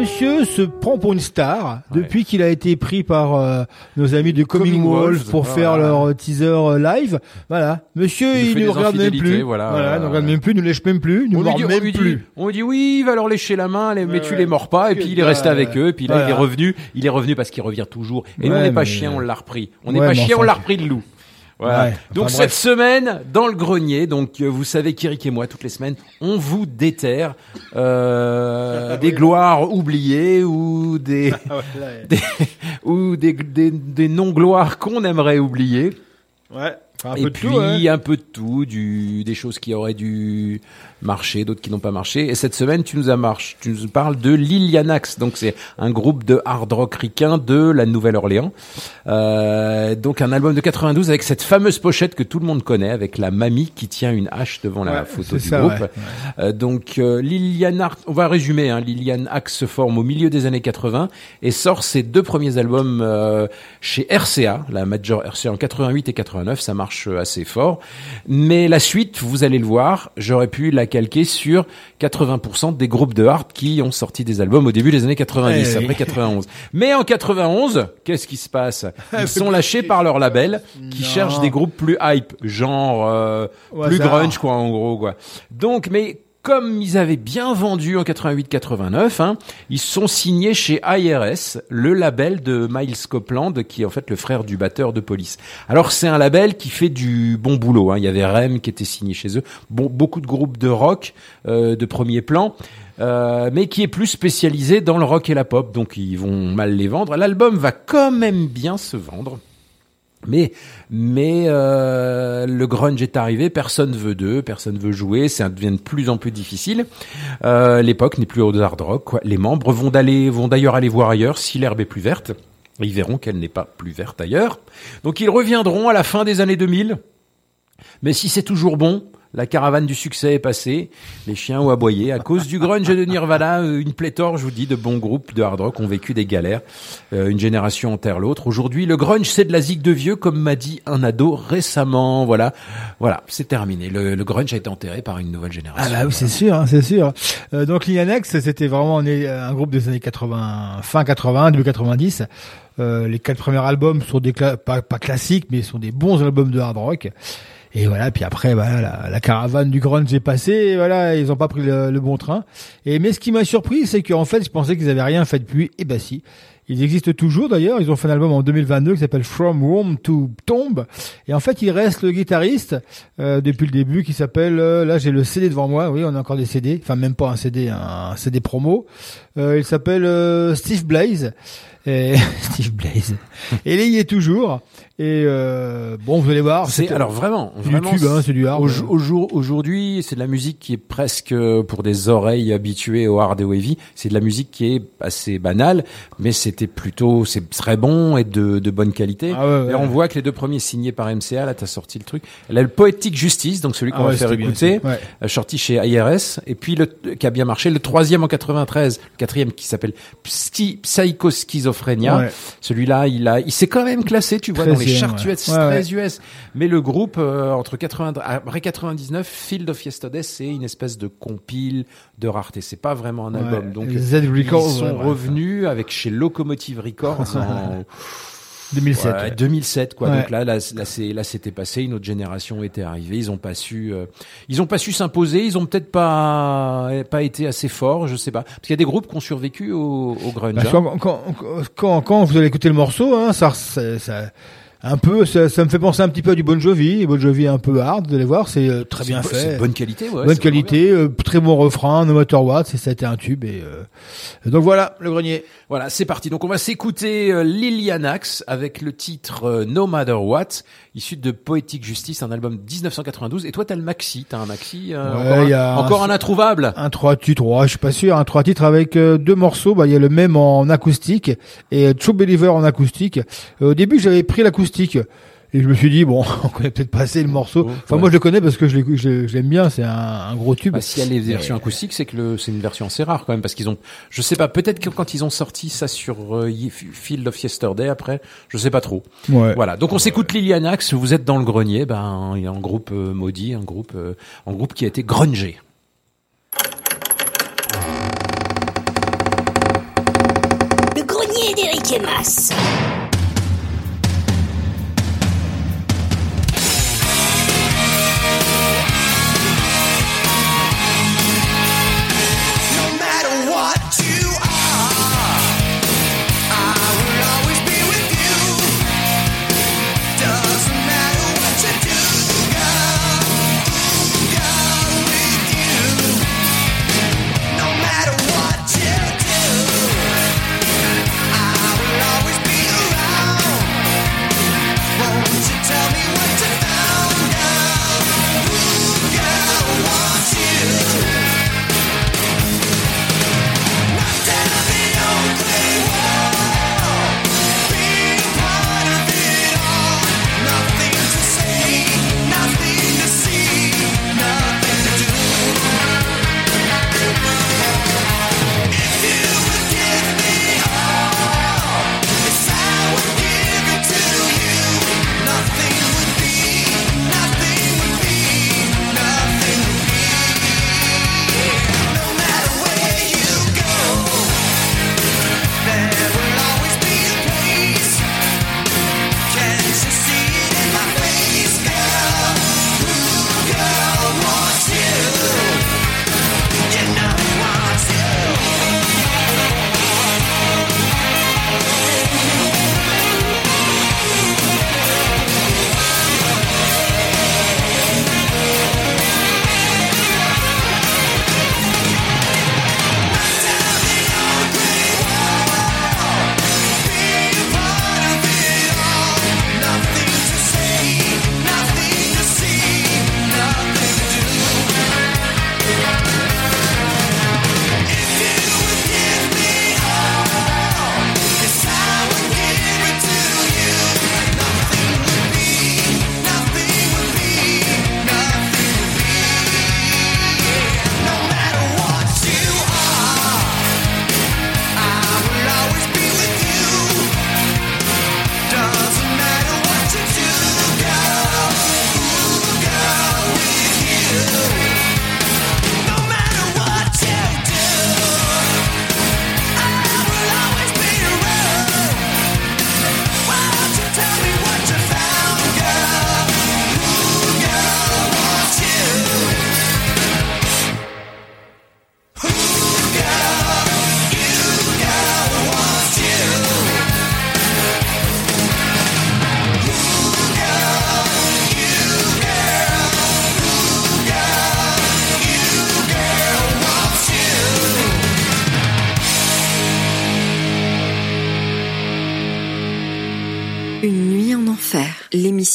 Monsieur se prend pour une star depuis qu'il a été pris par euh, nos amis de Coming, Coming Wolf Wolf, pour voilà. faire leur euh, teaser euh, live. Voilà. Monsieur, Il des regarde même plus. voilà. il nous regarde même plus, lèche même plus, mord dit, on, même lui dit, plus. on lui dit oui, il va leur lécher la main, mais tu les mords pas. Et puis il est resté dalle. avec eux. Et puis là, Voilà. il est revenu. Il est revenu parce qu'il revient toujours. Et nous, on n'est pas chien, on l'a repris. On n'est pas chien, on l'a repris de loup. Voilà. Ouais, donc enfin, cette semaine dans le grenier, donc euh, vous savez qu'Eric et moi toutes les semaines, on vous déterre euh, des gloires oubliées ou des, [LAUGHS] des- ou des, des, des non-gloires qu'on aimerait oublier. Ouais. Enfin, un et peu de puis tout, ouais. un peu de tout, du, des choses qui auraient dû marcher, d'autres qui n'ont pas marché. Et cette semaine, tu nous as marché, tu nous parles de Lilianax. Donc c'est un groupe de hard rock ricain de la Nouvelle-Orléans. Euh, donc un album de 92 avec cette fameuse pochette que tout le monde connaît, avec la mamie qui tient une hache devant la photo du ça, groupe. ouais. Euh, donc euh, Lilian Art- on va résumer. Hein, Lilian Axe se forme au milieu des années 80 et sort ses deux premiers albums euh, chez RCA, la Major RCA en 88 et 89. Ça marche euh, assez fort. Mais la suite, vous allez le voir, j'aurais pu la calquer sur 80% des groupes de hard qui ont sorti des albums au début des années 90, Eh après 91. Mais en 91, qu'est-ce qui se passe? [LAUGHS] Ils sont lâchés par leur label qui cherche des groupes plus hype, genre euh, plus hasard. grunge quoi en gros quoi. Donc mais comme ils avaient bien vendu en 88-89, hein, ils sont signés chez IRS, le label de Miles Copeland, qui est en fait le frère du batteur de Police. Alors c'est un label qui fait du bon boulot. Hein. Il y avait Rem qui était signé chez eux, beaucoup de groupes de rock euh, de premier plan. euh, mais qui est plus spécialisé dans le rock et la pop, donc ils vont mal les vendre. L'album va quand même bien se vendre. Mais mais euh, le grunge est arrivé, personne veut d'eux, personne veut jouer, ça devient de plus en plus difficile. Euh, L'époque n'est plus au hard rock. Quoi. Les membres vont d'aller vont d'ailleurs aller voir ailleurs si l'herbe est plus verte. Ils verront qu'elle n'est pas plus verte ailleurs. Donc ils reviendront à la fin des années 2000. Mais si c'est toujours bon, la caravane du succès est passée, les chiens ont aboyé. À cause du grunge de Nirvana, euh, une pléthore, je vous dis, de bons groupes de hard rock ont vécu des galères. Euh, une génération enterre l'autre. Aujourd'hui, le grunge, c'est de la zig de vieux, comme m'a dit un ado récemment. Voilà, voilà, c'est terminé. Le, le grunge a été enterré par une nouvelle génération. Ah bah oui, c'est sûr, hein, c'est sûr. Euh, donc Lianex, c'était vraiment un, groupe des années 80, fin 80, début 90. Euh, les quatre premiers albums sont des pas, pas classiques, mais sont des bons albums de hard rock. Et voilà, puis après, voilà, la, la caravane du grunge est passée, et voilà, ils ont pas pris le, bon train. Et mais ce qui m'a surpris, c'est qu'en fait, je pensais qu'ils avaient rien fait depuis, et bah si. Ils existent toujours d'ailleurs. Ils ont fait un album en 2022 qui s'appelle From Womb to Tomb. Et en fait, il reste le guitariste euh, depuis le début qui s'appelle. euh, là, j'ai le CD devant moi. Oui, on a encore des CD. Enfin, même pas un CD, un CD promo. Euh, il s'appelle euh, Steve Blaze. Et [LAUGHS] Steve Blaze. Et il y est toujours. Et euh, bon, vous allez voir. C'est alors vraiment, vraiment, YouTube, hein, c'est du hard. Au, jour- au jour, aujourd'hui, c'est de la musique qui est presque euh, pour des oreilles habituées au hard et au heavy. C'est de la musique qui est assez banale, mais c'était plutôt, c'est très bon et de, de bonne qualité. Ah ouais, ouais. et on voit que les deux premiers signés par MCA, là, t'as sorti le truc. Elle a le Poetic Justice, donc celui qu'on Ah va ouais, faire écouter, euh, sorti chez IRS, et puis le qui a bien marché, le troisième en 93, le quatrième qui s'appelle Psy, Psychoschizophrénia. Ouais. Celui-là, il a, il s'est quand même classé, tu vois, dans les 13e, charts ouais. US, Ouais, très ouais. US. Mais le groupe, euh, entre 80, après 99, Field of Yesterday, c'est une espèce de compile de rareté. C'est pas vraiment un album. Donc, Z ils Records, sont ouais, ouais. revenus avec chez Locomotive Records en [LAUGHS] 2007. Ouais, ouais. 2007 quoi. Ouais. Donc là, là, là, c'est, là, c'était passé. Une autre génération était arrivée. Ils ont pas su, euh, ils ont pas su s'imposer. Ils ont peut-être pas, pas été assez forts. Je sais pas. Parce qu'il y a des groupes qui ont survécu au, au grunge. Bah, hein. quand, quand, quand, quand vous allez écouter le morceau, hein, ça, ça, ça, Un peu, ça, ça me fait penser un petit peu à du Bon Jovi. Bon Jovi un peu hard, vous allez voir, c'est euh, très bien fait. c'est bonne qualité, ouais, bonne qualité, euh, très bon refrain, no matter what, c'est ça a été un tube et euh, donc voilà le grenier. Voilà, c'est parti. Donc on va s'écouter euh, Lilianax avec le titre euh, No Matter What, issu de Poetic Justice, un album 1992. Et toi, t'as le maxi, t'as un maxi, euh, Ouais, encore, un, il y a encore un introuvable. Un trois titres, ouais, je suis pas sûr, un trois titres avec deux morceaux, bah il y a le même en acoustique et True Believer en acoustique. Au début, j'avais pris l'acoustique. Et je me suis dit bon, [LAUGHS] on connaît peut-être pas assez le morceau. Enfin, ouais. moi je le connais parce que je l'aime bien. C'est un, un gros tube. Bah, s'il y a les versions acoustiques, c'est que c'est une version assez rare quand même, parce qu'ils ont, je sais pas, peut-être que quand ils ont sorti ça sur euh, Field of Yesterday après, je sais pas trop. Ouais. Voilà. Donc on s'écoute Lilianax, vous êtes dans le grenier, ben, il y a un groupe euh, maudit, un groupe, euh, un groupe qui a été grungé. Le grenier d'Eric et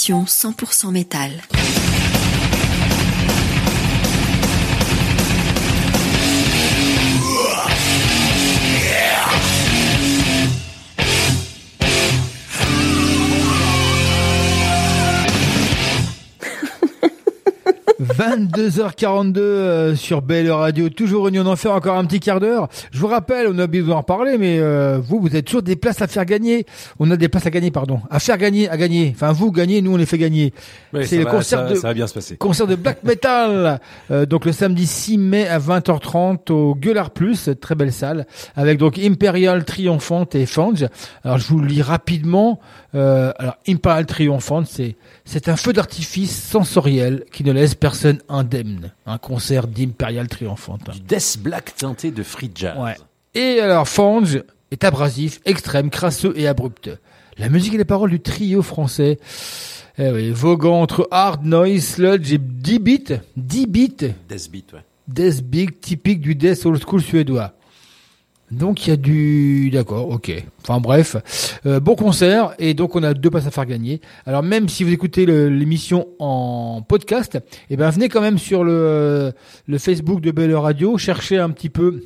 l'émission 100% métal. – 22h42 euh, sur Belle Radio, toujours Union d'Enfer, encore un petit quart d'heure. Je vous rappelle, on a besoin d'en parler, mais euh, vous, vous êtes toujours des places à faire gagner. On a des places à gagner, pardon, à faire gagner, à gagner. Enfin, vous gagnez, nous on les fait gagner. C'est le va- concert ça- de ça va bien se passer. concert de black metal. [LAUGHS] Euh, donc le samedi 6 mai à 20h30 au Gueulard Plus, très belle salle, avec donc Imperial Triomphante et Fange. Alors je vous le lis rapidement. Euh, alors Imperial Triomphante, c'est c'est un feu d'artifice sensoriel qui ne laisse personne indemne. Un concert d'Imperial Triomphante. Du death black teinté de free jazz. Ouais. Et alors Fange est abrasif, extrême, crasseux et abrupt. La musique et les paroles du trio français. Eh oui, voguant entre hard noise, sludge et 10 bits, 10 bits, Death Beat, ouais. death beat typique du death old school suédois. Donc il y a du d'accord, ok. Enfin bref, Euh, bon concert et donc on a deux passes à faire gagner. Alors même si vous écoutez l'émission en podcast, eh ben venez quand même sur le le Facebook de Belle Radio, cherchez un petit peu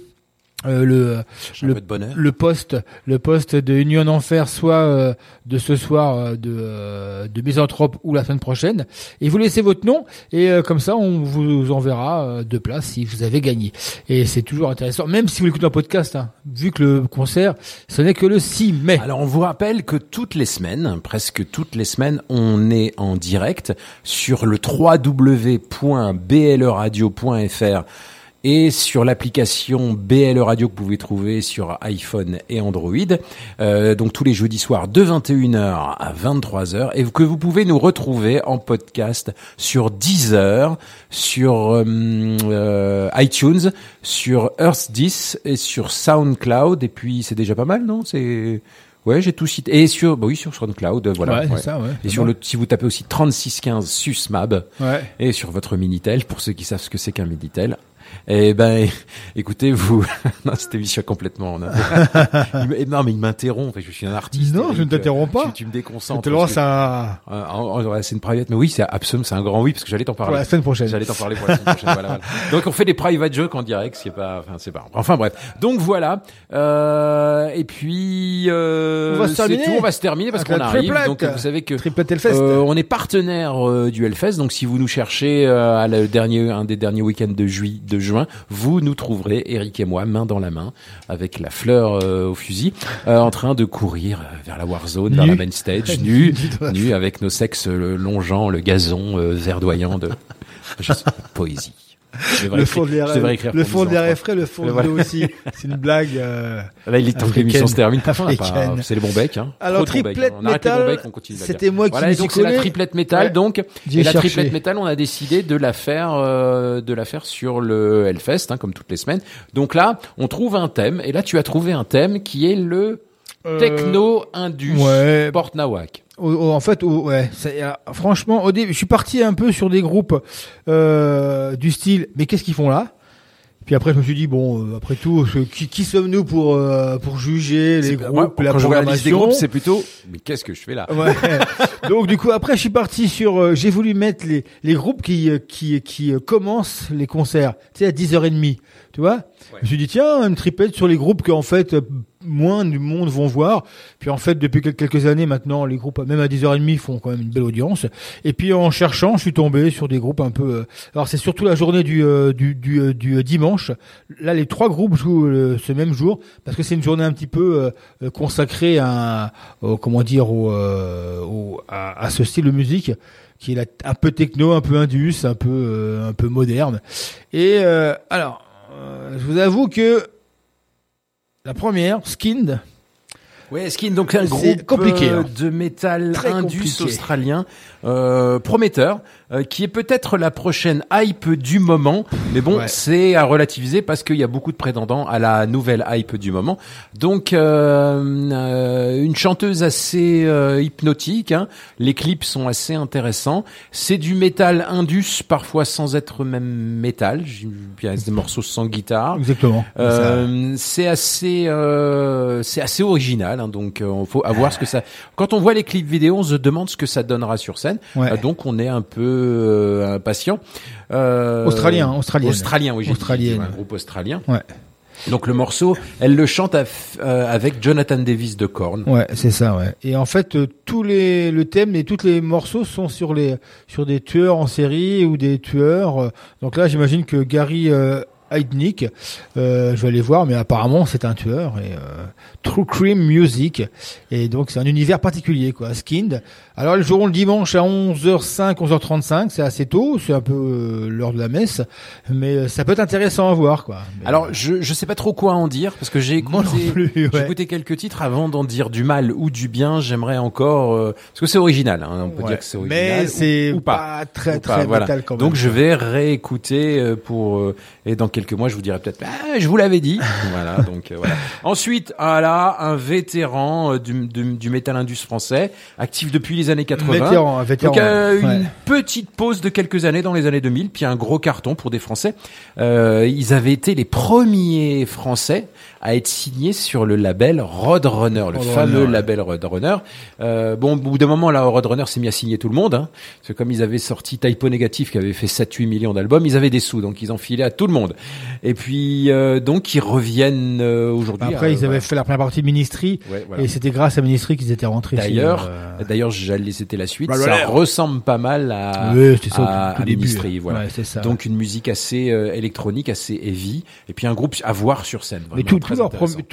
euh, le le, de le poste le poste de Union d'enfer soit euh, de ce soir euh, de euh, de Misanthrope ou la semaine prochaine. Et vous laissez votre nom et euh, comme ça on vous enverra euh, deux places si vous avez gagné. Et c'est toujours intéressant même si vous l'écoutez en podcast hein, vu que le concert ce n'est que le 6 mai. Alors on vous rappelle que toutes les semaines, presque toutes les semaines, on est en direct sur le www.blradio.fr et sur l'application BL Radio que vous pouvez trouver sur iPhone et Android. Euh, donc tous les jeudis soirs de 21h à 23h et que vous pouvez nous retrouver en podcast sur Deezer, sur euh, euh, iTunes, sur Earth 10 et sur SoundCloud et puis c'est déjà pas mal, non? C'est Ouais, j'ai tout cité. Et sur, bah oui, sur SoundCloud, voilà. Ouais, c'est ça, ouais, Et sur bon. le, si vous tapez aussi 3615 SUSMAB. Ouais. Et sur votre Minitel, pour ceux qui savent ce que c'est qu'un Minitel. Eh ben, [LAUGHS] écoutez, vous, non, cette émission complètement, non, [LAUGHS] me- non, mais il m'interrompt. Je suis un artiste. Non, je ne Eric. t'interromps pas. Tu, tu me déconcentres. Tu Euh, en- ouais, c'est une private, mais oui, c'est absolument, c'est un grand oui, parce que j'allais t'en parler. Pour la semaine prochaine. J'allais t'en parler pour la semaine prochaine. voilà, voilà. [LAUGHS] Donc on fait des private jokes en direct, ce qui est pas, enfin c'est pas. Enfin bref. Donc voilà. Euh, et puis euh, On va se c'est terminer tout. On va se terminer parce qu'on arrive. Donc vous savez que euh, on est partenaire euh, du Hellfest. Donc si vous nous cherchez euh, à le dernier, un des derniers week-ends de juillet, de juin, vous nous trouverez Eric et moi main dans la main avec la fleur euh, au fusil, euh, en train de courir euh, vers la Warzone, vers Nu. la main stage, [LAUGHS] nu, avec nos sexes euh, longeant le gazon verdoyant de [LAUGHS] je sais, poésie. Le écrire- fond de je devrais écrire le fond de. RFR, le fond de Voilà. aussi. [LAUGHS] C'est une blague. euh, Là, il est temps que l'émission se termine. C'est les bons becs. Hein. Alors, de triplette hein. Métal, c'était moi qui voilà, donc c'est la triplette métal. Ouais. Donc, et la triplette métal, on a décidé de la faire, euh, de la faire sur le Hellfest, hein, comme toutes les semaines. Donc là, on trouve un thème. Et là, tu as trouvé un thème qui est le Euh, techno indus ouais. Port Nawak. Au- au- en fait, au- ouais, euh, franchement, au début, je suis parti un peu sur des groupes euh, du style, mais qu'est-ce qu'ils font là? Puis après, je me suis dit bon, euh, après tout, qui, qui sommes-nous pour euh, pour juger les groupes, moi, la quand je liste des programmation? groupes, c'est plutôt, mais qu'est-ce que je fais là? Ouais. [LAUGHS] Donc du coup après je suis parti sur euh, j'ai voulu mettre les les groupes qui euh, qui qui commencent les concerts, tu sais à 10h30, tu vois? Je me suis dit tiens, une tripette sur les groupes que en fait moins du monde vont voir. Puis en fait depuis quel- quelques années maintenant les groupes même à 10h30 font quand même une belle audience. Et puis en cherchant, je suis tombé sur des groupes un peu euh, alors c'est surtout la journée du euh, du du, euh, du, dimanche. Là les trois groupes jouent ce même jour parce que c'est une journée un petit peu consacrée à au- comment dire au, au- à, ce style de musique qui est un peu techno, un peu indus, un peu euh, un peu moderne. Et alors, je vous avoue que la première, Skinned, Ouais, Skin, donc un groupe compliqué, euh, hein. de métal Très indus compliqué. australien, euh, prometteur, euh, qui est peut-être la prochaine hype du moment. Mais bon, Ouais. c'est à relativiser parce qu'il y a beaucoup de prétendants à la nouvelle hype du moment. Donc, euh, euh, une chanteuse assez euh, hypnotique. hein. Les clips sont assez intéressants. C'est du métal indus, parfois sans être même métal. Il y a des morceaux sans guitare. exactement. Euh, c'est assez, euh, c'est assez original, hein, donc il faut avoir ce que ça. Quand on voit les clips vidéo, on se demande ce que ça donnera sur scène. Ouais. Donc on est un peu euh, impatient. Euh, Australien, australienne. Australien, oui, Australienne. un groupe australien. Ouais. Donc le morceau, elle le chante euh, avec Jonathan Davis de Korn. Ouais, c'est ça, ouais. Et en fait, euh, tous les le thème et tous les morceaux sont sur les sur des tueurs en série ou des tueurs. Donc là, j'imagine que Gary euh, Heidnick, euh, je vais aller voir, mais apparemment c'est un tueur et euh, True Crime Music. Et donc c'est un univers particulier, quoi. Skinned. Alors ils joueront le dimanche à 11h05, 11h35, c'est assez tôt, c'est un peu euh, l'heure de la messe, mais euh, ça peut être intéressant à voir, quoi. Mais, Alors je je sais pas trop quoi en dire parce que j'ai écouté plus, j'ai écouté quelques titres avant d'en dire du mal ou du bien. J'aimerais encore euh, parce que c'est original. Hein, on peut Ouais. dire que c'est original. mais c'est ou, ou pas. très Ou très pas, voilà. quand même. Donc je vais réécouter euh, pour euh, et dans quelques mois, je vous dirais peut-être, ah, je vous l'avais dit. [LAUGHS] voilà, donc euh, voilà. Ensuite, voilà, un vétéran euh, du, du, du métal indus français, actif depuis les années 80. Vétéran, un vétéran, Donc, euh, ouais. une petite pause de quelques années dans les années 2000, puis un gros carton pour des Français. Euh, ils avaient été les premiers Français à être signés sur le label Roadrunner, le Roadrunner, fameux ouais. label Roadrunner. Euh, bon, au bout d'un moment, là, Roadrunner s'est mis à signer tout le monde. Hein, parce que comme ils avaient sorti Typo Négatif, qui avait fait 7-8 millions d'albums, ils avaient des sous, donc ils en filaient à tout le monde. Et puis, euh, donc, ils reviennent euh, aujourd'hui. Après, à- ils avaient voilà. fait la première partie de Ministry, Ouais, voilà. et c'était grâce à Ministry qu'ils étaient rentrés. chez, D'ailleurs, euh, d'ailleurs, j'allais c'était la suite. Bah, ça voilà. ressemble pas mal à, Oui, ça à, tout à début. Ministry, voilà. Ouais, c'est ça. Donc une musique assez euh, électronique, assez heavy, et puis un groupe à voir sur scène. Mais tout, tous leurs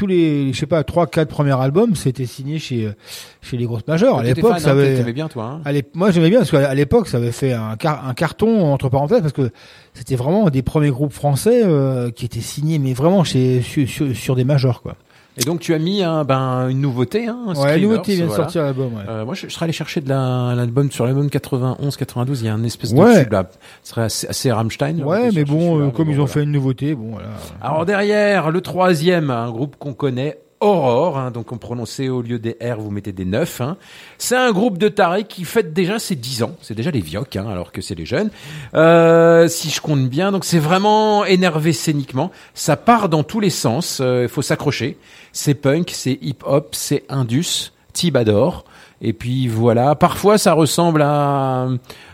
les, je sais pas, trois, quatre premiers albums, c'était signé chez, euh, chez les grosses majeures. À l'époque, ça hein, avait, t'aimais bien, toi, hein moi j'aimais bien parce qu'à l'époque, ça avait fait un, car- un carton entre parenthèses parce que c'était vraiment des premiers groupes français euh, qui étaient signés, mais vraiment chez, sur, sur, sur des majors, quoi. Et donc tu as mis un, ben, une nouveauté, hein, un Ouais, une nouveauté vient de voilà. sortir l'album, ouais. Euh, moi, je, je serais allé chercher de la- l'album sur l'album 91-92. Il y a un espèce de Ouais. tube là. Ce serait assez, assez Rammstein. on Ouais, mais bon, euh, comme ils ont voilà. fait une nouveauté, bon, voilà. Alors derrière, le troisième, un groupe qu'on connaît, Aurore, hein, donc on prononçait au lieu des R, vous mettez des 9. Hein. C'est un groupe de tarés qui fête déjà ses 10 ans, c'est déjà les vioques, hein, alors que c'est les jeunes. Euh, si je compte bien, donc c'est vraiment énervé scéniquement, ça part dans tous les sens, il faut s'accrocher. C'est punk, c'est hip-hop, c'est indus, Tibador. Et puis voilà, parfois ça ressemble à,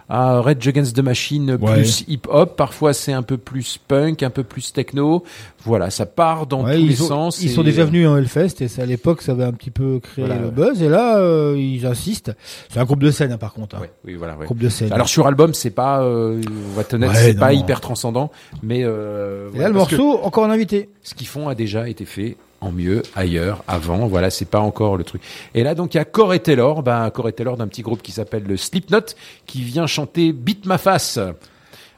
à Red Against the Machine Ouais. plus hip-hop, parfois c'est un peu plus punk, un peu plus techno. Voilà, ça part dans Ouais, tous les ont- sens. ils et- sont déjà venus en Hellfest et à l'époque ça avait un petit peu créé Voilà, le ouais. buzz et là euh, ils insistent. C'est un groupe de scène hein, par contre. hein. Oui, voilà. Groupe de scène. Alors sur album, c'est pas, euh, on va Ouais, c'est non. pas hyper transcendant, mais euh, et voilà, là le morceau encore un invité. ce qu'ils font a déjà été fait en mieux ailleurs avant. Voilà c'est pas encore le truc. Et là donc il y a Corey Taylor. Bah Corey Taylor d'un petit groupe qui s'appelle le Slipknot qui vient chanter Beat ma face.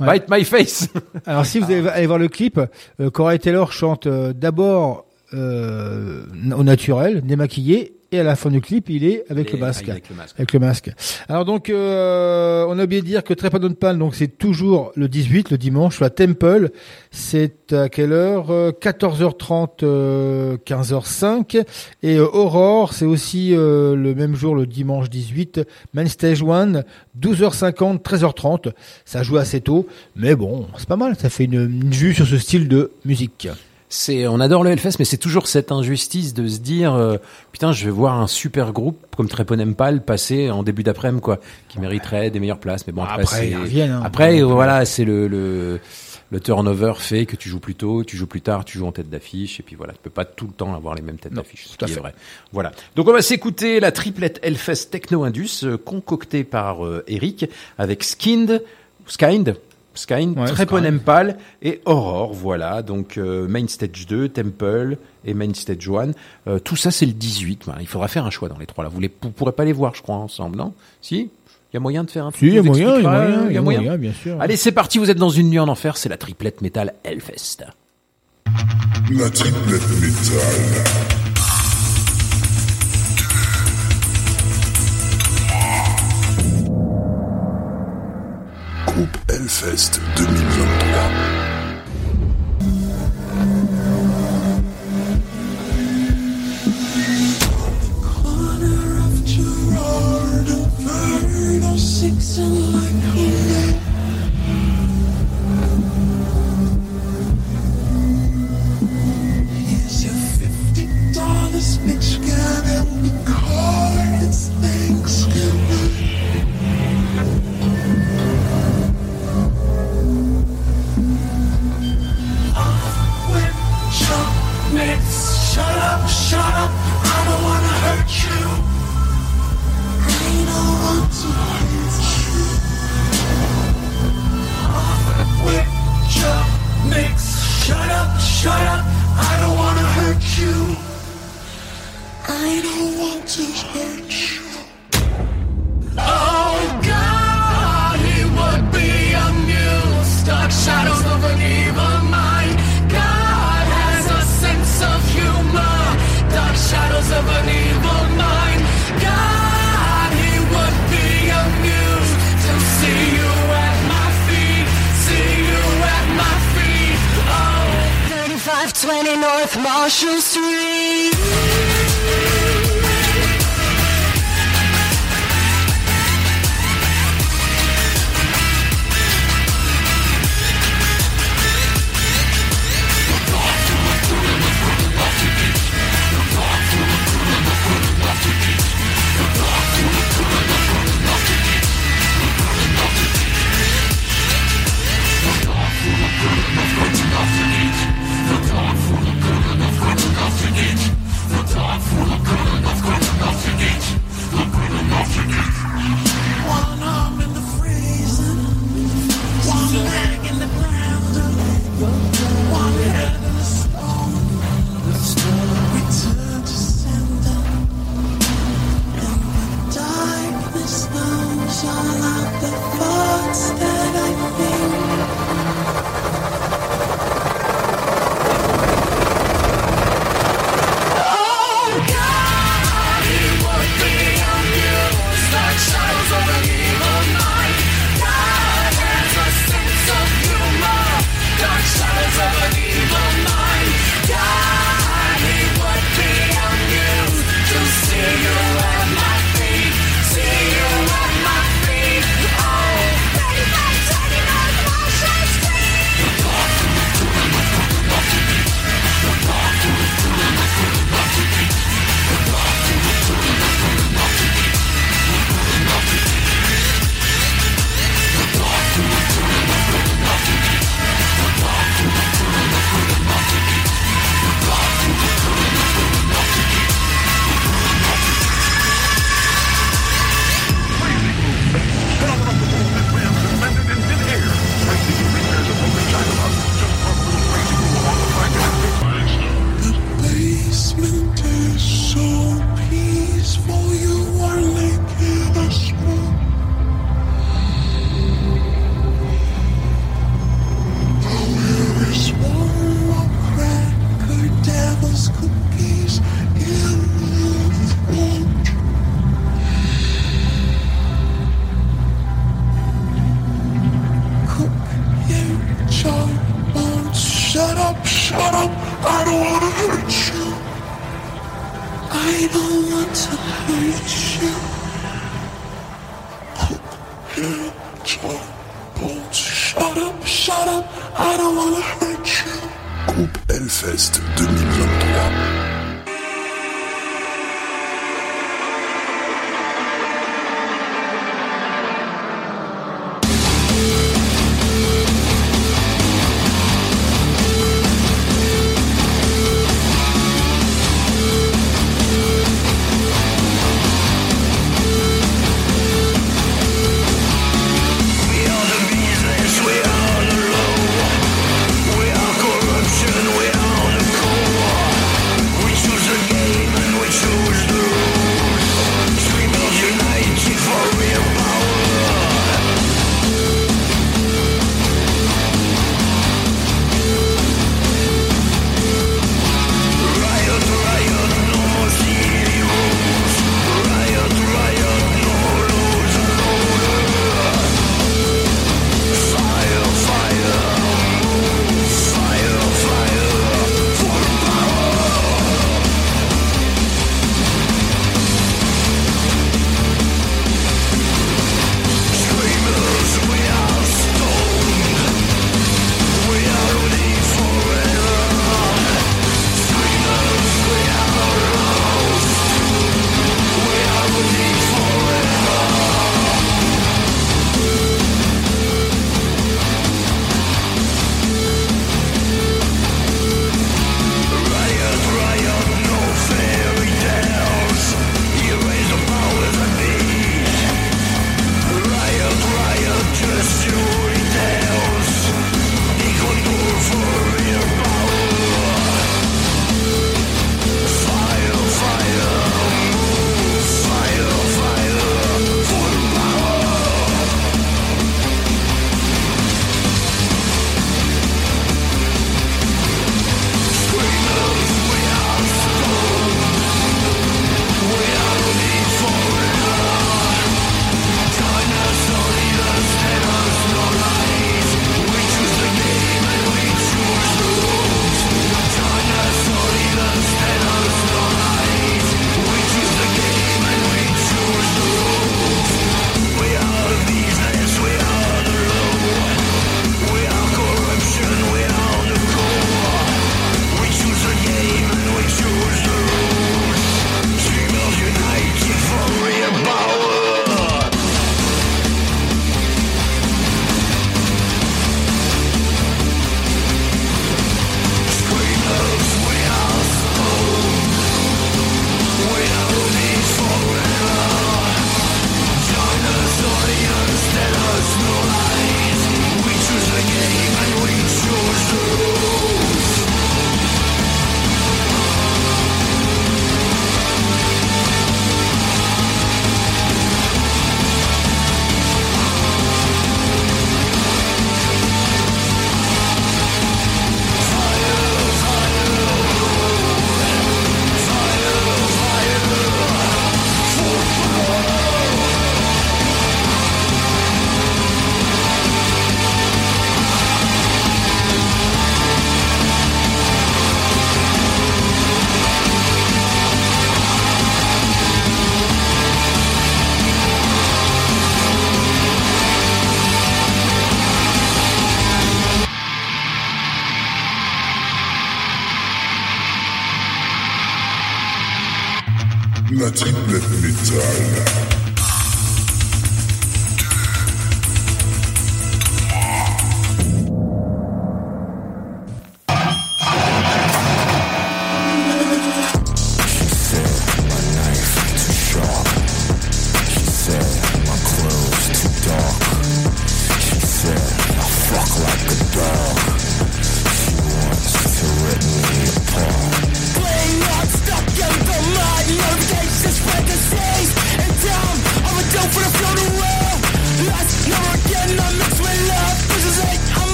Ouais. Bite my face. [LAUGHS] Alors si vous allez, allez voir le clip, euh, Corey Taylor chante euh, d'abord euh, au naturel, démaquillé, et à la fin du clip, il est avec le masque. avec le masque. Avec le masque. Alors donc, euh, on a oublié de dire que Trepanone Pan, donc c'est toujours le 18, le dimanche, à Temple. C'est à quelle heure Euh, 14h30, euh, 15h05. Et euh, Aurore, c'est aussi euh, le même jour, le dimanche 18. Main Stage 1, 12h50, 13h30. Ça joue assez tôt, mais bon, c'est pas mal. Ça fait une, une vue sur ce style de musique. C'est on adore le Hellfest mais c'est toujours cette injustice de se dire euh, putain je vais voir un super groupe comme Treponempal passer en début d'après-midi quoi qui mériterait des meilleures places mais bon après, Après, hein. après euh, voilà c'est le, le le turnover fait que tu joues plus tôt, tu joues plus tard, tu joues en tête d'affiche, et puis voilà, tu peux pas tout le temps avoir les mêmes têtes d'affiche, ce qui est vrai. Voilà. Donc on va s'écouter la triplette Hellfest Techno Indus, euh, concoctée par euh, Eric, avec Skind, Skind, Skind, Ouais, Treponempal et Aurore, voilà. Donc euh, Main Stage 2, Temple et Main Stage 1. Euh, tout ça c'est le 18. Voilà. Il faudra faire un choix dans les trois là. Vous vous pourrez pas les voir, je crois, ensemble, non? Si? Il y a moyen de faire un truc Si, il y a moyen, il y a moyen, euh, il y a moyen, bien sûr. Allez, c'est parti, vous êtes dans une nuit en enfer, c'est la triplette métal Hellfest. La triplette métal. Groupe Hellfest 2023. Corner shut up. I don't wanna hurt you. I don't want to hurt you. When Chuck Nix, shut up, shut up. I don't wanna hurt you. I don't want to hurt you. Oh God, he would be amused. Dark shadows of an evil 520 North Marshall Street.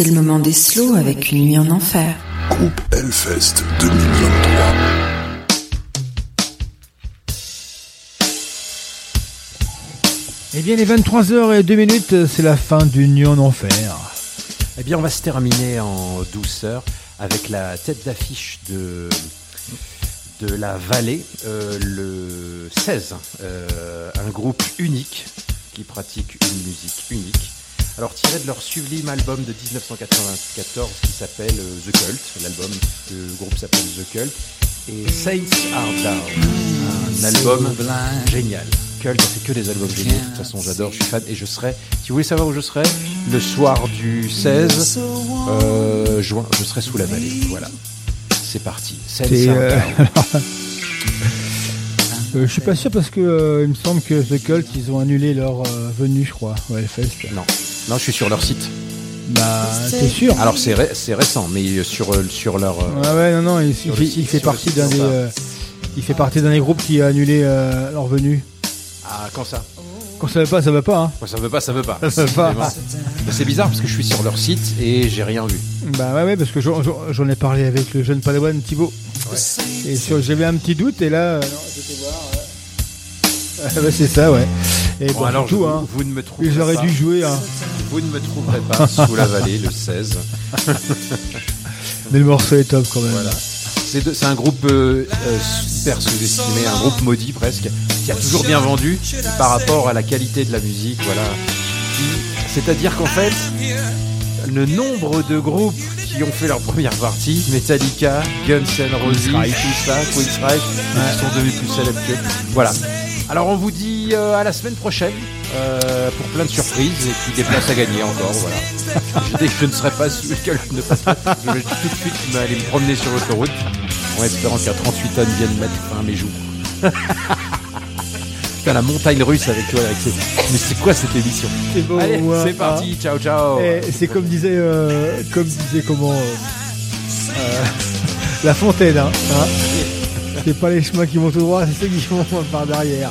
C'est le moment des slows avec une nuit en enfer. Groupe Hellfest 2023. Eh bien, les 23h et 2 minutes, c'est la fin du Nuit en Enfer. Eh bien, on va se terminer en douceur avec la tête d'affiche de, de la vallée, euh, le 16. euh, un groupe unique qui pratique une musique unique. Alors, tiré de leur sublime album de 1994 qui s'appelle euh, The Cult, l'album, le groupe s'appelle The Cult, et Saints Are Down, un album génial. Cult, c'est que des albums géniaux. De toute façon, j'adore, je suis fan et je serai. Si vous voulez savoir où je serai, le soir du 16 euh, juin, je serai sous la vallée. Voilà, c'est parti. Saints Are Down. [LAUGHS] Euh, je suis pas sûr parce que euh, il me semble que The Cult ils ont annulé leur euh, venue, je crois, au Hellfest. Non, non, je suis sur leur site. Bah, c'est sûr. Alors c'est ré- c'est récent, mais sur euh, sur leur. euh, Ouais, ouais, non, non, il, sur il le fait, site, il fait sur le partie site, d'un des, euh, il fait partie d'un des groupes qui a annulé euh, leur venue. Ah, quand ça? Quand ça veut pas, ça veut pas. Hein. Quand ça veut pas, ça veut pas. Ça veut pas. Mais C'est bizarre parce que je suis sur leur site et j'ai rien vu. Bah ouais, ouais, parce que j'en- j'en j'en ai parlé avec le jeune Padawan Thibaut. Et sur- j'avais un petit doute et là, euh, non, j'étais voir. euh, ah bah, c'est ça, ouais. Et Bon, bon, alors, vous, hein, vous ne me trouverez j'aurais pas. dû jouer. Hein. Vous ne me trouverez pas sous la vallée le 16. Mais le morceau est top quand même. Voilà. C'est un groupe euh, euh, super sous-estimé, un groupe maudit presque, qui a toujours bien vendu par rapport à la qualité de la musique. Voilà. C'est-à-dire qu'en fait, le nombre de groupes qui ont fait leur première partie, Metallica, Guns N' Roses, tout ça, Queensryche, ils sont devenus plus célèbres que. Voilà. Alors on vous dit euh, à la semaine prochaine euh, pour plein de surprises et puis des places à gagner encore. Voilà. [LAUGHS] Dès que je ne serai pas sûr que je ne passe pas, je vais tout de suite aller me promener sur l'autoroute en espérant qu'un 38 tonnes vienne mettre fin à mes joues. Putain, [LAUGHS] la montagne russe avec toi, avec ces- Mais c'est quoi cette émission? C'est beau, Allez, c'est parti, hein. ciao ciao. Eh, c'est comme disait, euh, comme disait comment euh, euh, La Fontaine. Hein, hein. C'est pas les chemins qui vont tout droit, c'est ceux qui vont par derrière.